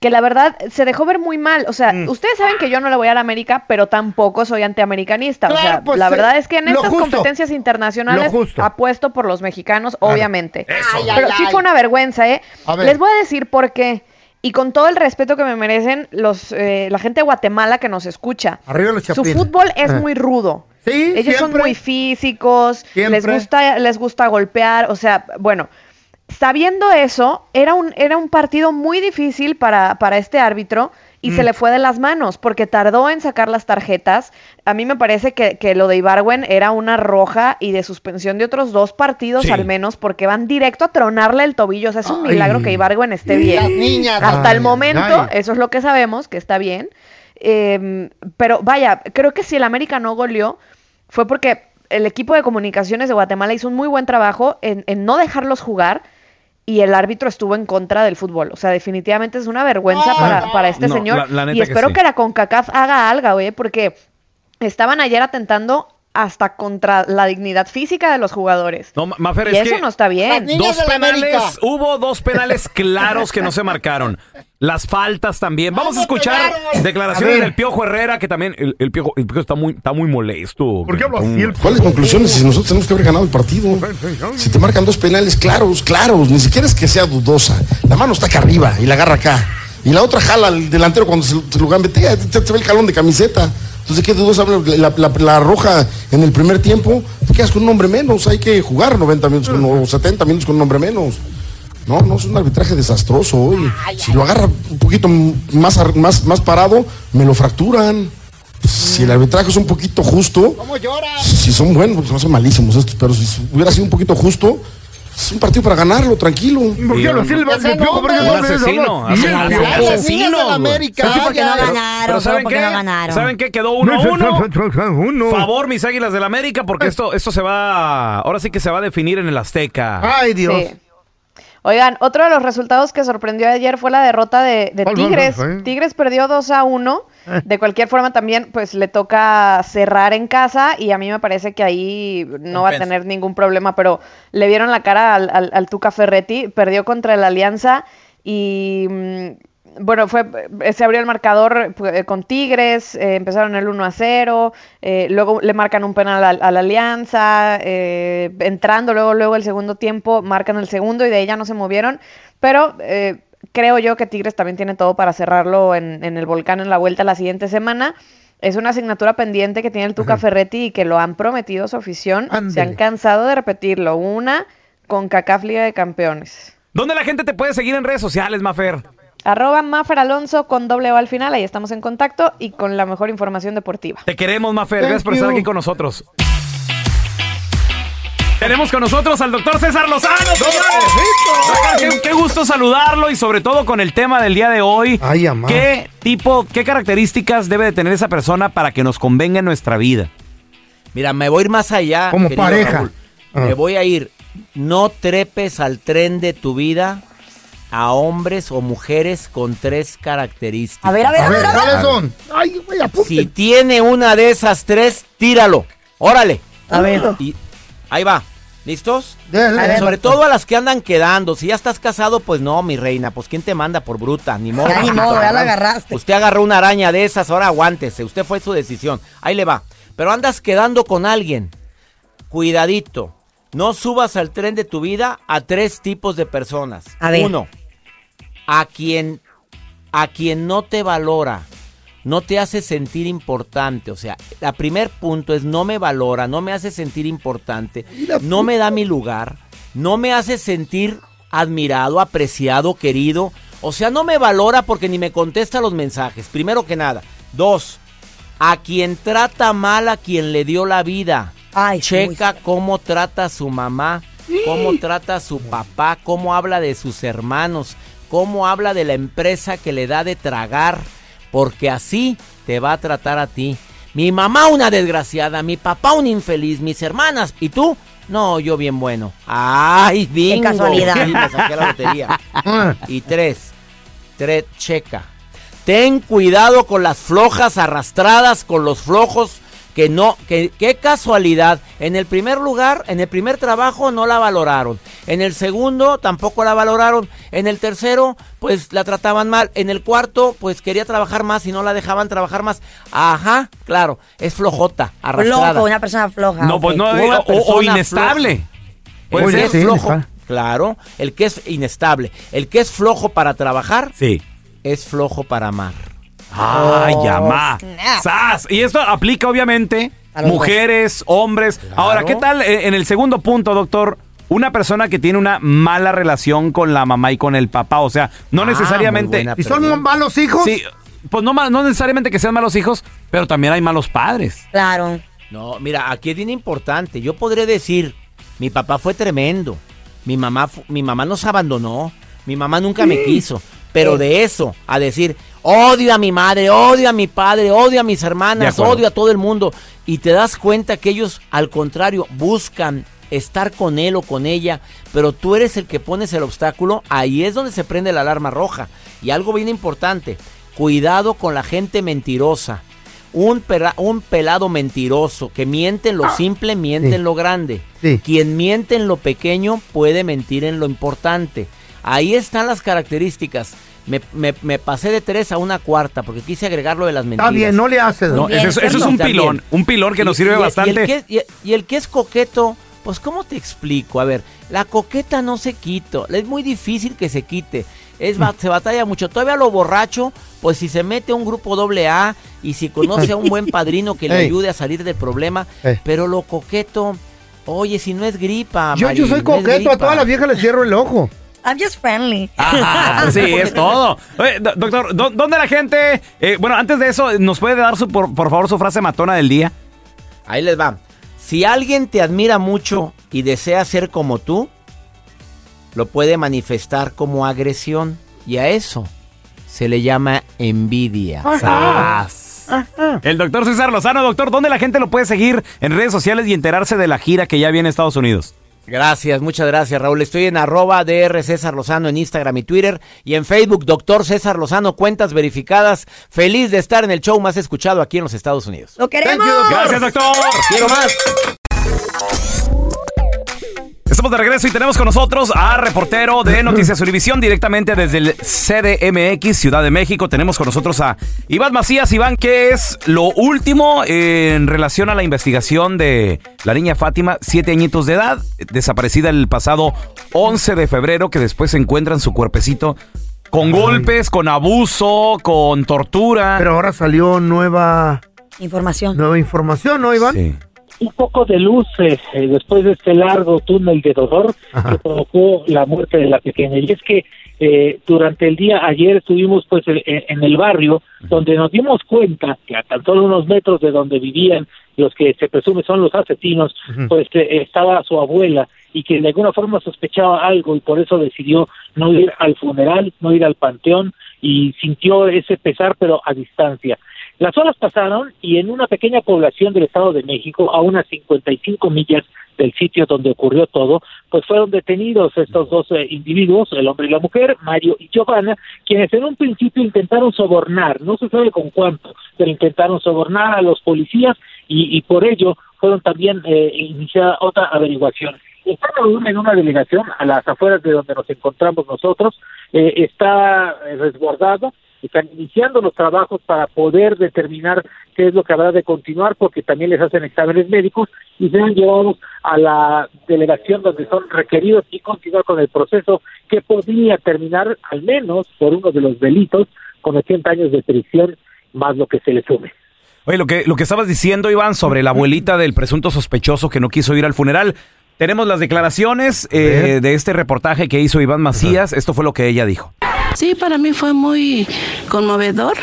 Que la verdad se dejó ver muy mal. O sea, Mm. ustedes saben que yo no le voy a la América, pero tampoco soy antiamericanista. o Claro, sea, pues, la verdad es que en estas justo. competencias internacionales apuesto por los mexicanos, obviamente. Eso. Pero Ay, sí ay, fue una vergüenza, ¿eh? A ver. Les voy a decir por qué. Y con todo el respeto que me merecen los, eh, la gente de Guatemala que nos escucha. Arriba los Su fútbol es Eh. muy rudo. Ellos son muy físicos, les Siempre. gusta, les gusta golpear, o sea, bueno, sabiendo eso, era un, era un partido muy difícil para, para este árbitro y se Mm. le fue de las manos porque tardó en sacar las tarjetas. A mí me parece que, que lo de Ibarwen era una roja y de suspensión de otros dos partidos Sí. al menos porque van directo a tronarle el tobillo. O sea, es un Ay. milagro que Ibarwen esté bien. Las niñas. Hasta el momento, ay. eso es lo que sabemos, que está bien. Eh, pero vaya, creo que si el América no goleó, fue porque el equipo de comunicaciones de Guatemala hizo un muy buen trabajo en, en no dejarlos jugar y el árbitro estuvo en contra del fútbol. O sea, definitivamente es una vergüenza para, para este No, señor. la- la neta y que espero sí. que, la CONCACAF haga algo, oye, porque estaban ayer atentando hasta contra la dignidad física de los jugadores. No, Ma- Mafer, y es eso que no está bien. Dos penales, hubo dos penales claros que no se marcaron. Las faltas también. Vamos a escuchar declaraciones del Piojo Herrera, que también el, el Piojo, el Piojo está muy, está muy molesto. ¿Por qué hablo ¿Cuáles conclusiones si nosotros tenemos que haber ganado el partido? Si te marcan dos penales claros, claros, ni siquiera es que sea dudosa. La mano está acá arriba y la agarra acá. Y la otra jala al delantero cuando se, se lo gambetea, te, te ve el calón de camiseta. Entonces, ¿qué dudosa? La, la- la roja en el primer tiempo, te quedas con un hombre menos. Hay que jugar 90 minutos con- o 70 minutos con un hombre menos. No, no, es un arbitraje desastroso hoy. Si lo agarra un poquito más, más, más parado, me lo fracturan. Si el arbitraje es un poquito justo, si son buenos, no son malísimos estos, pero si hubiera sido un poquito justo, es un partido para ganarlo, tranquilo. ¿Por qué lo hace el- el asesino, Las asesino. América, Sí, porque no ya. ganaron, ¿saben qué? ¿Saben qué? Quedó uno a uno. Favor, mis águilas del América, porque esto, esto se va. Ahora sí que se va a definir en el Azteca. Ay, Dios. Oigan, otro de los resultados que sorprendió ayer fue la derrota de, de ¿Cuál, cuál, Tigres. Tigres perdió 2 a 1. Eh. De cualquier forma, también pues le toca cerrar en casa y a mí me parece que ahí no va a tener ningún problema, pero le vieron la cara al, al- al Tuca Ferretti, perdió contra el Alianza y mm, bueno, fue eh, se abrió el marcador pues, eh, con Tigres, eh, empezaron el 1 a 0, eh, luego le marcan un penal al- a, la Alianza, eh, entrando luego luego el segundo tiempo marcan el segundo y de ahí ya no se movieron, pero eh, creo yo que Tigres también tiene todo para cerrarlo en, en el volcán en la vuelta la siguiente semana. Es una asignatura pendiente que tiene el Tuca Ferretti y que lo han prometido a su afición. Se han cansado de repetirlo. Una con CACAF Liga de Campeones. ¿Dónde la gente te puede seguir en redes sociales, Mafer? Arroba Mafer Alonso con doble O al final, ahí estamos en contacto y con la mejor información deportiva. Te queremos, Mafer. Gracias por estar aquí con nosotros. Tenemos con nosotros al doctor César Lozano. señores. Qué, qué gusto saludarlo y sobre todo con el tema del día de hoy. ¿Qué tipo, qué características debe de tener esa persona para que nos convenga en nuestra vida? Mira, me voy a ir más allá. Como pareja. Raúl. Ah. Me voy a ir. No trepes al tren de tu vida a hombres o mujeres con tres características. A ver, a ver, a ver, a ver. ¿Cuáles son? Ay, güey. Si tiene una de esas tres, tíralo. Órale. A ver. Y ahí va. ¿Listos? Sobre todo a las que andan quedando. Si ya estás casado, pues no, mi reina. Pues ¿quién te manda por bruta? Ni modo. Ya ni modo, ya la agarraste. Usted agarró una araña de esas, ahora aguántese. Usted fue su decisión. Ahí le va. Pero andas quedando con alguien. Cuidadito. No subas al tren de tu vida a tres tipos de personas. A ver. Uno, a quien, a quien no te valora, no te hace sentir importante. O sea, el primer punto es no me valora, no me hace sentir importante, no me da mi lugar, no me hace sentir admirado, apreciado, querido. O sea, no me valora porque ni me contesta los mensajes, primero que nada. Dos, a quien trata mal a quien le dio la vida. Checa cómo trata a su mamá, cómo trata a su papá, cómo habla de sus hermanos, cómo habla de la empresa que le da de tragar, porque así te va a tratar a ti. Mi mamá una desgraciada, mi papá un infeliz, mis hermanas, ¿y tú? No, yo bien bueno. Ay, bingo. casualidad. Me saqué la lotería. y tres, tres, checa. Ten cuidado con las flojas arrastradas, con los flojos que no, que qué casualidad. En el primer lugar, en el primer trabajo no la valoraron. En el segundo tampoco la valoraron. En el tercero, pues la trataban mal. En el cuarto, pues quería trabajar más y no la dejaban trabajar más. Ajá, claro, es flojota, arrastrada. Flojo, una persona floja. No, pues no, Una o- o, inestable. que es Sí, flojo, está. claro. El que es inestable. El que es flojo para trabajar, Sí. es flojo para amar. Ay, Oh, llama. ¡Sas! Y esto aplica obviamente A mujeres, hombres. Ahora, ¿qué tal eh, en el segundo punto, doctor? Una persona que tiene una mala relación con la mamá y con el papá, o sea, no Ah, necesariamente... ¿Y son malos hijos? Sí, pues no, no necesariamente que sean malos hijos, pero también hay malos padres. Claro. No, mira, aquí es bien importante. Yo podré decir, mi papá fue tremendo. Mi mamá, mi mamá nos abandonó. Mi mamá nunca me quiso. Pero de eso, a decir, odio a mi madre, odio a mi padre, odio a mis hermanas, odio a todo el mundo. Y te das cuenta que ellos, al contrario, buscan estar con él o con ella, pero tú eres el que pones el obstáculo, ahí es donde se prende la alarma roja. Y algo bien importante, cuidado con la gente mentirosa. Un, pera- un pelado mentiroso que miente en lo simple, miente Sí. en lo grande. Sí. Quien miente en lo pequeño puede mentir en lo importante. Ahí están las características. Me, me- me pasé de tres a una cuarta porque quise agregar lo de las mentiras. Está bien, no le haces. No, ese es- eso es un bien. pilón, un pilón que nos sirve y- y el bastante. que- Y, y el que es coqueto, pues ¿cómo te explico? A ver, la coqueta no se quita, es muy difícil que se quite. Es, ba- se batalla mucho. Todavía lo borracho, pues si se mete a un grupo doble A y si conoce a un buen padrino que le Ey. ayude a salir del problema, Ey. pero lo coqueto, oye, si no es gripa, Yo, Mari, yo soy no coqueto, a todas las viejas les cierro el ojo. I'm just friendly. Ah, sí, es todo. Oye, do- doctor, ¿dó- ¿dónde la gente? eh, bueno, antes de eso, ¿nos puede dar su, por, por favor su frase matona del día? Ahí les va. Si alguien te admira mucho y desea ser como tú, lo puede manifestar como agresión. Y a eso se le llama envidia. El doctor César Lozano, doctor, ¿dónde la gente lo puede seguir en redes sociales y enterarse de la gira que ya viene a Estados Unidos? Gracias, muchas gracias, Raúl. Estoy en arroba DR César Lozano en Instagram y Twitter y en Facebook, doctor César Lozano, cuentas verificadas. Feliz de estar en el show más escuchado aquí en los Estados Unidos. ¡Lo queremos! Gracias, doctor. Quiero más. Estamos de regreso y tenemos con nosotros a reportero de Noticias Univisión directamente desde el CDMX, Ciudad de México. Tenemos con nosotros a Iván Macías. Iván, ¿qué es lo último en relación a la investigación de la niña Fátima, siete añitos de edad, desaparecida el pasado 11 de febrero, que después se encuentra en su cuerpecito con golpes, con abuso, con tortura? Pero ahora salió nueva Información. nueva información, ¿no, Iván? Sí. Un poco de luz eh, eh, después de este largo túnel de dolor que provocó la muerte de la pequeña. Y es que eh, durante el día ayer estuvimos pues en el barrio donde nos dimos cuenta que a tan solo unos metros de donde vivían los que se presume son los asesinos, pues eh, estaba su abuela y que de alguna forma sospechaba algo y por eso decidió no ir al funeral, no ir al panteón y sintió ese pesar pero a distancia. Las horas pasaron y en una pequeña población del Estado de México, a unas 55 millas del sitio donde ocurrió todo, pues fueron detenidos estos dos eh, individuos, el hombre y la mujer, Mario y Giovanna, quienes en un principio intentaron sobornar, no se sabe con cuánto, pero intentaron sobornar a los policías y, y por ello fueron también eh, iniciada otra averiguación. Están en una delegación a las afueras de donde nos encontramos nosotros, eh, está eh, resguardado, están iniciando los trabajos para poder determinar qué es lo que habrá de continuar, porque también les hacen exámenes médicos y serán llevados a la delegación donde son requeridos y continuar con el proceso que podría terminar al menos por uno de los delitos con 80 años de prisión más lo que se le sume. Oye, lo que, lo que estabas diciendo, Iván, sobre la abuelita del presunto sospechoso que no quiso ir al funeral. Tenemos las declaraciones eh, de este reportaje que hizo Iván Macías. Esto fue lo que ella dijo. Sí, para mí fue muy conmovedor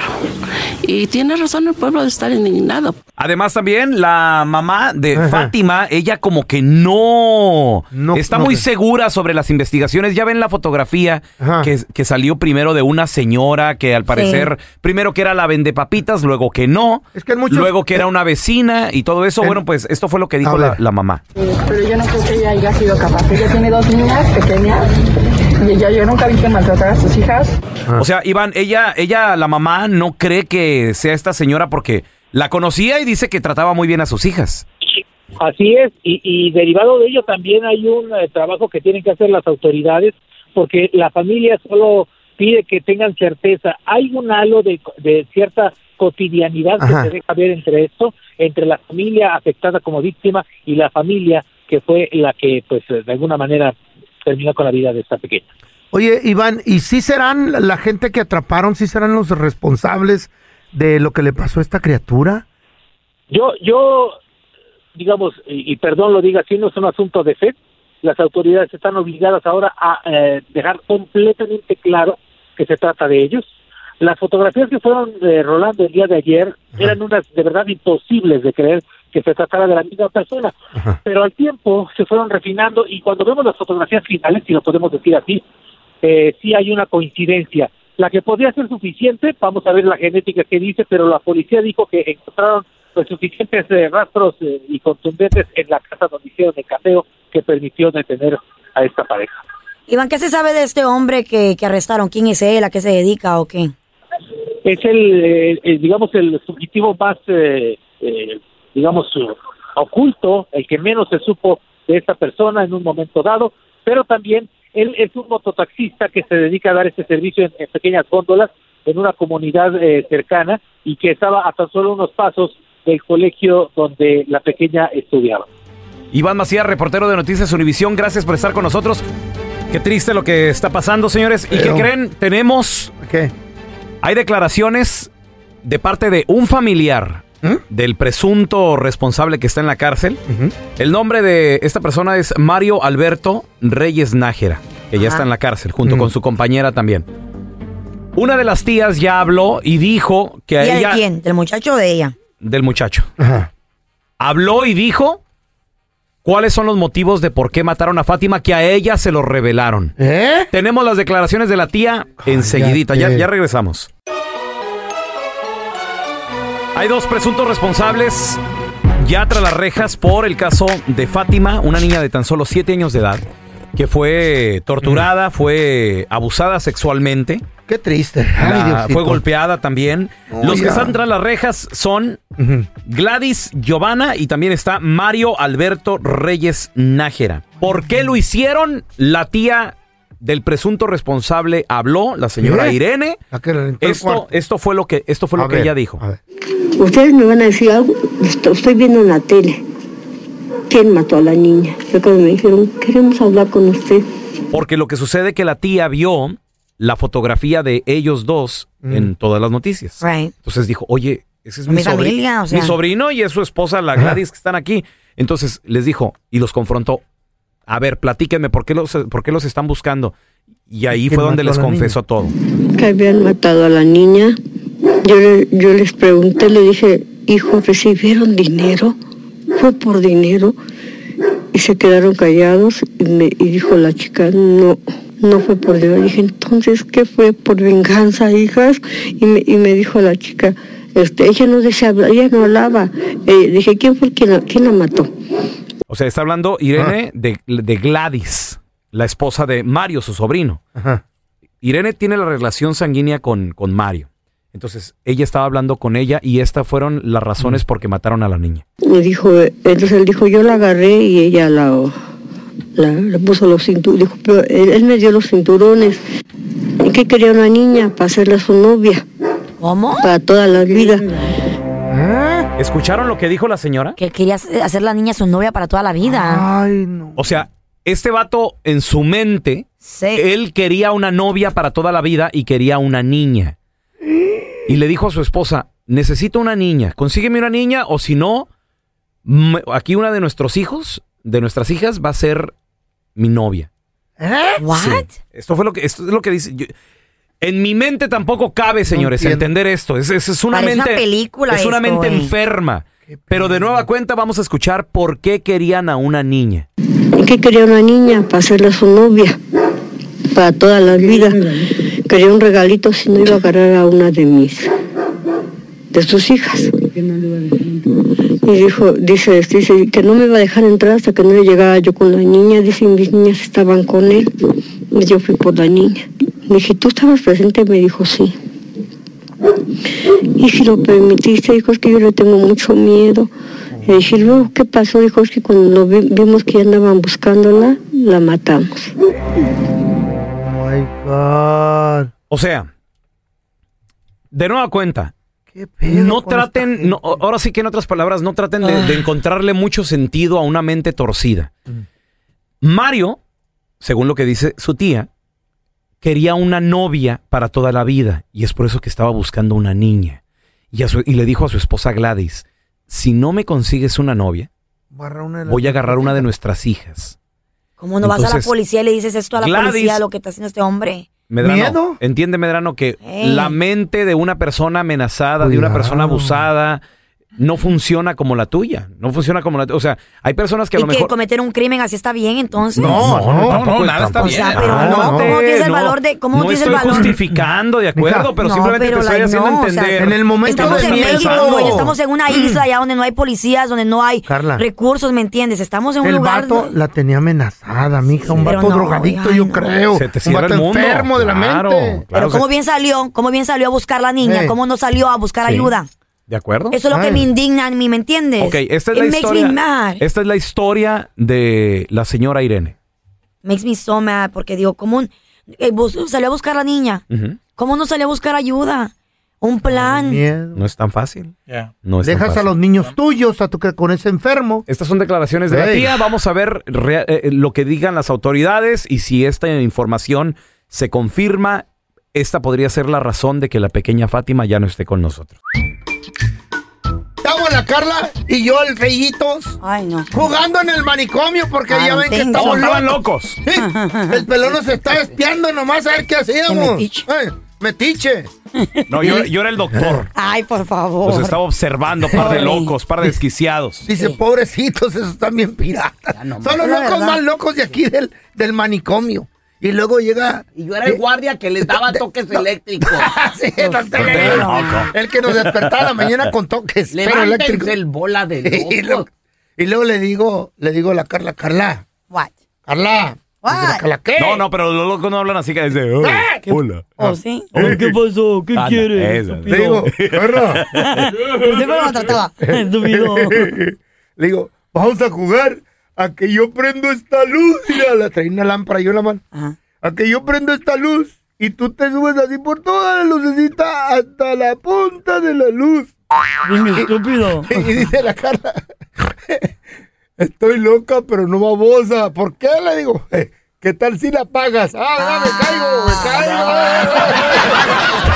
y tiene razón el pueblo de estar indignado. Además también la mamá de Fátima, ella como que no, está no muy sé. segura sobre las investigaciones. Ya ven la fotografía que, que salió primero de una señora que al parecer, primero que era la vende papitas, luego que no, muchos- luego que era una vecina y todo eso. Bueno, pues esto fue lo que dijo la, la mamá. pero yo no creo que ella haya sido capaz. Ella tiene dos niñas pequeñas y ella, yo nunca vi que maltratara a sus hijas. O sea, Iván, ella, ella, la mamá, no cree que sea esta señora porque la conocía y dice que trataba muy bien a sus hijas. Así es, y, y derivado de ello también hay un eh, trabajo que tienen que hacer las autoridades, porque la familia solo pide que tengan certeza. Hay un halo de, de cierta cotidianidad Ajá. que se deja ver entre esto, entre la familia afectada como víctima y la familia que fue la que, pues, de alguna manera terminó con la vida de esta pequeña. Oye, Iván, ¿y si serán la gente que atraparon, si serán los responsables de lo que le pasó a esta criatura? Yo, yo digamos, y, y perdón lo diga así, no es un asunto de fe, las autoridades están obligadas ahora a eh, dejar completamente claro que se trata de ellos. Las fotografías que fueron eh, rolando el día de ayer eran unas de verdad imposibles de creer que se tratara de la misma persona, pero al tiempo se fueron refinando y cuando vemos las fotografías finales, si lo podemos decir así, eh, sí hay una coincidencia. La que podría ser suficiente, vamos a ver la genética que dice, pero la policía dijo que encontraron pues, suficientes eh, rastros eh, y contundentes en la casa donde hicieron el cateo que permitió detener a esta pareja. Iván, ¿qué se sabe de este hombre que, que arrestaron? ¿Quién es él? ¿A qué se dedica o qué? Es el, eh, digamos, el fugitivo más, eh, eh, digamos, oculto, el que menos se supo de esta persona en un momento dado, pero también él es un mototaxista que se dedica a dar este servicio en, en pequeñas góndolas en una comunidad eh, cercana y que estaba a tan solo unos pasos del colegio donde la pequeña estudiaba. Iván Macías, reportero de Noticias Univisión, gracias por estar con nosotros. Qué triste lo que está pasando, señores. ¿Y Pero- qué creen? Tenemos... ¿Qué? Hay declaraciones de parte de un familiar ¿Mm? del presunto responsable que está en la cárcel. El nombre de esta persona es Mario Alberto Reyes Nájera, que ya Ajá. está en la cárcel, junto con su compañera también. Una de las tías ya habló y dijo que a ¿Tía ella... de quién? ¿Del muchacho o de ella? Del muchacho. Habló y dijo cuáles son los motivos de por qué mataron a Fátima, que a ella se los revelaron. ¿Eh? Tenemos las declaraciones de la tía enseguidita. Ya, ya regresamos. Hay dos presuntos responsables ya tras las rejas por el caso de Fátima, una niña de tan solo 7 años de edad, que fue torturada, fue abusada sexualmente. Qué triste. Ay, La- Diosito. fue golpeada también. Los que están tras las rejas son Gladys Giovanna y también está Mario Alberto Reyes Nájera. ¿Por qué lo hicieron? La tía del presunto responsable habló, la señora ¿Qué? Irene. La que Esto, esto fue lo que, esto fue lo que ver, ella dijo. Ustedes me van a decir algo, esto- estoy viendo en la tele. ¿Quién mató a la niña? Fue cuando me dijeron, queremos hablar con usted. Porque lo que sucede que la tía vio la fotografía de ellos dos en todas las noticias. Right. Entonces dijo, oye, ese es Mi mi, sobri- familia, o sea. mi sobrino y es su esposa, la Gladys, que están aquí. Entonces les dijo y los confrontó. A ver, platíquenme, ¿por qué los, por qué los están buscando? Y ahí ¿Quién fue donde les confesó todo. Que habían matado a la niña. Yo, le- yo les pregunté, le dije, hijo, ¿recibieron dinero? ¿Fue por dinero? Y se quedaron callados y, me, y dijo la chica, no, no fue por dinero. Dije, entonces, ¿qué fue? ¿Por venganza, hijas? Y me, y me dijo la chica, este, ella no desea hablar, ella no hablaba. Eh, dije, ¿quién fue la, quién la mató? O sea, está hablando Irene de, de Gladys, la esposa de Mario, su sobrino. Irene tiene la relación sanguínea con, con Mario. Entonces, ella estaba hablando con ella y estas fueron las razones por que mataron a la niña. Me dijo, entonces él dijo, yo la agarré y ella la, la- le puso los cinturones. Dijo, pero él, él me dio los cinturones. ¿Y qué quería una niña? Para hacerla su novia. ¿Cómo? Para toda la vida. ¿Escucharon lo que dijo la señora? Que quería hacer la niña su novia para toda la vida. Ay, no. O sea, este vato en su mente, él quería una novia para toda la vida y quería una niña. Y le dijo a su esposa, necesito una niña, consígueme una niña o si no, aquí una de nuestros hijos, de nuestras hijas, va a ser mi novia. What? Sí. Esto fue lo que, esto es lo que dice. yo- en mi mente tampoco cabe, señores, entender esto. Es, es- es una Parece una mente. película es una esto, mente güey. enferma. Pero de nueva cuenta vamos a escuchar por qué querían a una niña. ¿Y qué quería una niña? Para hacerla su novia. Para toda la vida. Quería un regalito si no iba a agarrar a una de mis, de sus hijas. Y dijo, dice, dice que no me iba a dejar entrar hasta que no llegara yo con la niña. Dice, mis niñas estaban con él. Yo fui por la niña. Le dije, ¿tú estabas presente? Me dijo, sí. Y si lo permitiste, dijo, es que yo le tengo mucho miedo. Le dije, luego, ¿qué pasó? Dijo, es que cuando lo vi- vimos que ya andaban buscándola, la matamos. my God. O sea, de nueva cuenta, no traten, no, ahora sí que en otras palabras, no traten de, de encontrarle mucho sentido a una mente torcida. Mario, según lo que dice su tía, quería una novia para toda la vida y es por eso que estaba buscando una niña. Y, a su- y le dijo a su esposa Gladys, si no me consigues una novia, voy a agarrar una de nuestras hijas. ¿Cómo no vas a la policía y le dices esto a la Gladys- policía lo que está haciendo este hombre? Medrano, entiende Medrano que la mente de una persona amenazada, de una persona abusada, no funciona como la tuya. No funciona como la tuya. O sea, hay personas que a y lo que mejor... cometer un crimen así está bien, entonces. No, no, tampoco- nada está O bien. sea, pero no, ¿cómo tienes el valor de, cómo no tienes el estoy valor? justificando, de acuerdo, pero no, simplemente pero, te estoy haciendo no, o sea, entender. En el momento Estamos de en. México, güey, estamos en una isla allá donde no hay policías, donde no hay Carla. recursos, ¿me entiendes? Estamos en un El lugar... vato la tenía amenazada, mija. Un vato no, drogadicto, ay, yo no. creo. Se te un cierra vato el mundo. enfermo de la mente. Pero cómo bien salió, cómo bien salió a buscar la niña, cómo no salió a buscar ayuda. ¿De acuerdo? Eso es lo que me indigna a mí, ¿me entiendes? Ok, esta es It la makes historia. me mad. Esta es la historia de la señora Irene. Makes me so mad porque digo, ¿cómo eh, bus- salió a buscar a la niña? Ujú. ¿Cómo no salió a buscar ayuda? Un plan. No es tan fácil. No es tan Dejas a fácil. los niños tuyos a tu, con ese enfermo. Estas son declaraciones de la Ey. tía. Vamos a ver rea- eh, lo que digan las autoridades y si esta información se confirma, esta podría ser la razón de que la pequeña Fátima ya no esté con nosotros. La Carla y yo, el Feyitos. Ay, no. Jugando en el manicomio porque Ah, ya ven que estamos Estaban locos. Sí, El pelón nos está espiando nomás a ver qué hacíamos. metiche. Ay, metiche. No, yo, yo era el doctor. Ay, por favor. Los estaba observando, par de locos, par de desquiciados. Dice, pobrecitos, esos están bien piratas. Son los locos verdad. más locos de aquí del, del manicomio. Y luego llega... Y yo era el guardia que les daba toques eléctricos. Sí. El que nos despertaba la mañana con toques. pero eléctricos. el bola de y, luego, y luego le digo, le digo a la Carla, Carla, What? Carla. What? ¿qué? No, no, pero los locos no hablan así que dice, "Oh, ¿Qué? hola. ¿Oh, sí? ¿Qué pasó? ¿Qué Anda, quieres? Le digo, Carla. Siempre lo trataba. Estúpido. Le digo, vamos a jugar a que yo prendo esta luz. Mira, la traí una lámpara yo en la mano. A que yo prendo esta luz y tú te subes así por toda la lucecita hasta la punta de la luz. Bien estúpido. Y, dice la Carla, estoy loca pero no babosa. ¿Por qué? Le digo, "Eh, ¿qué tal si la pagas? Ah, ah, me caigo, me caigo.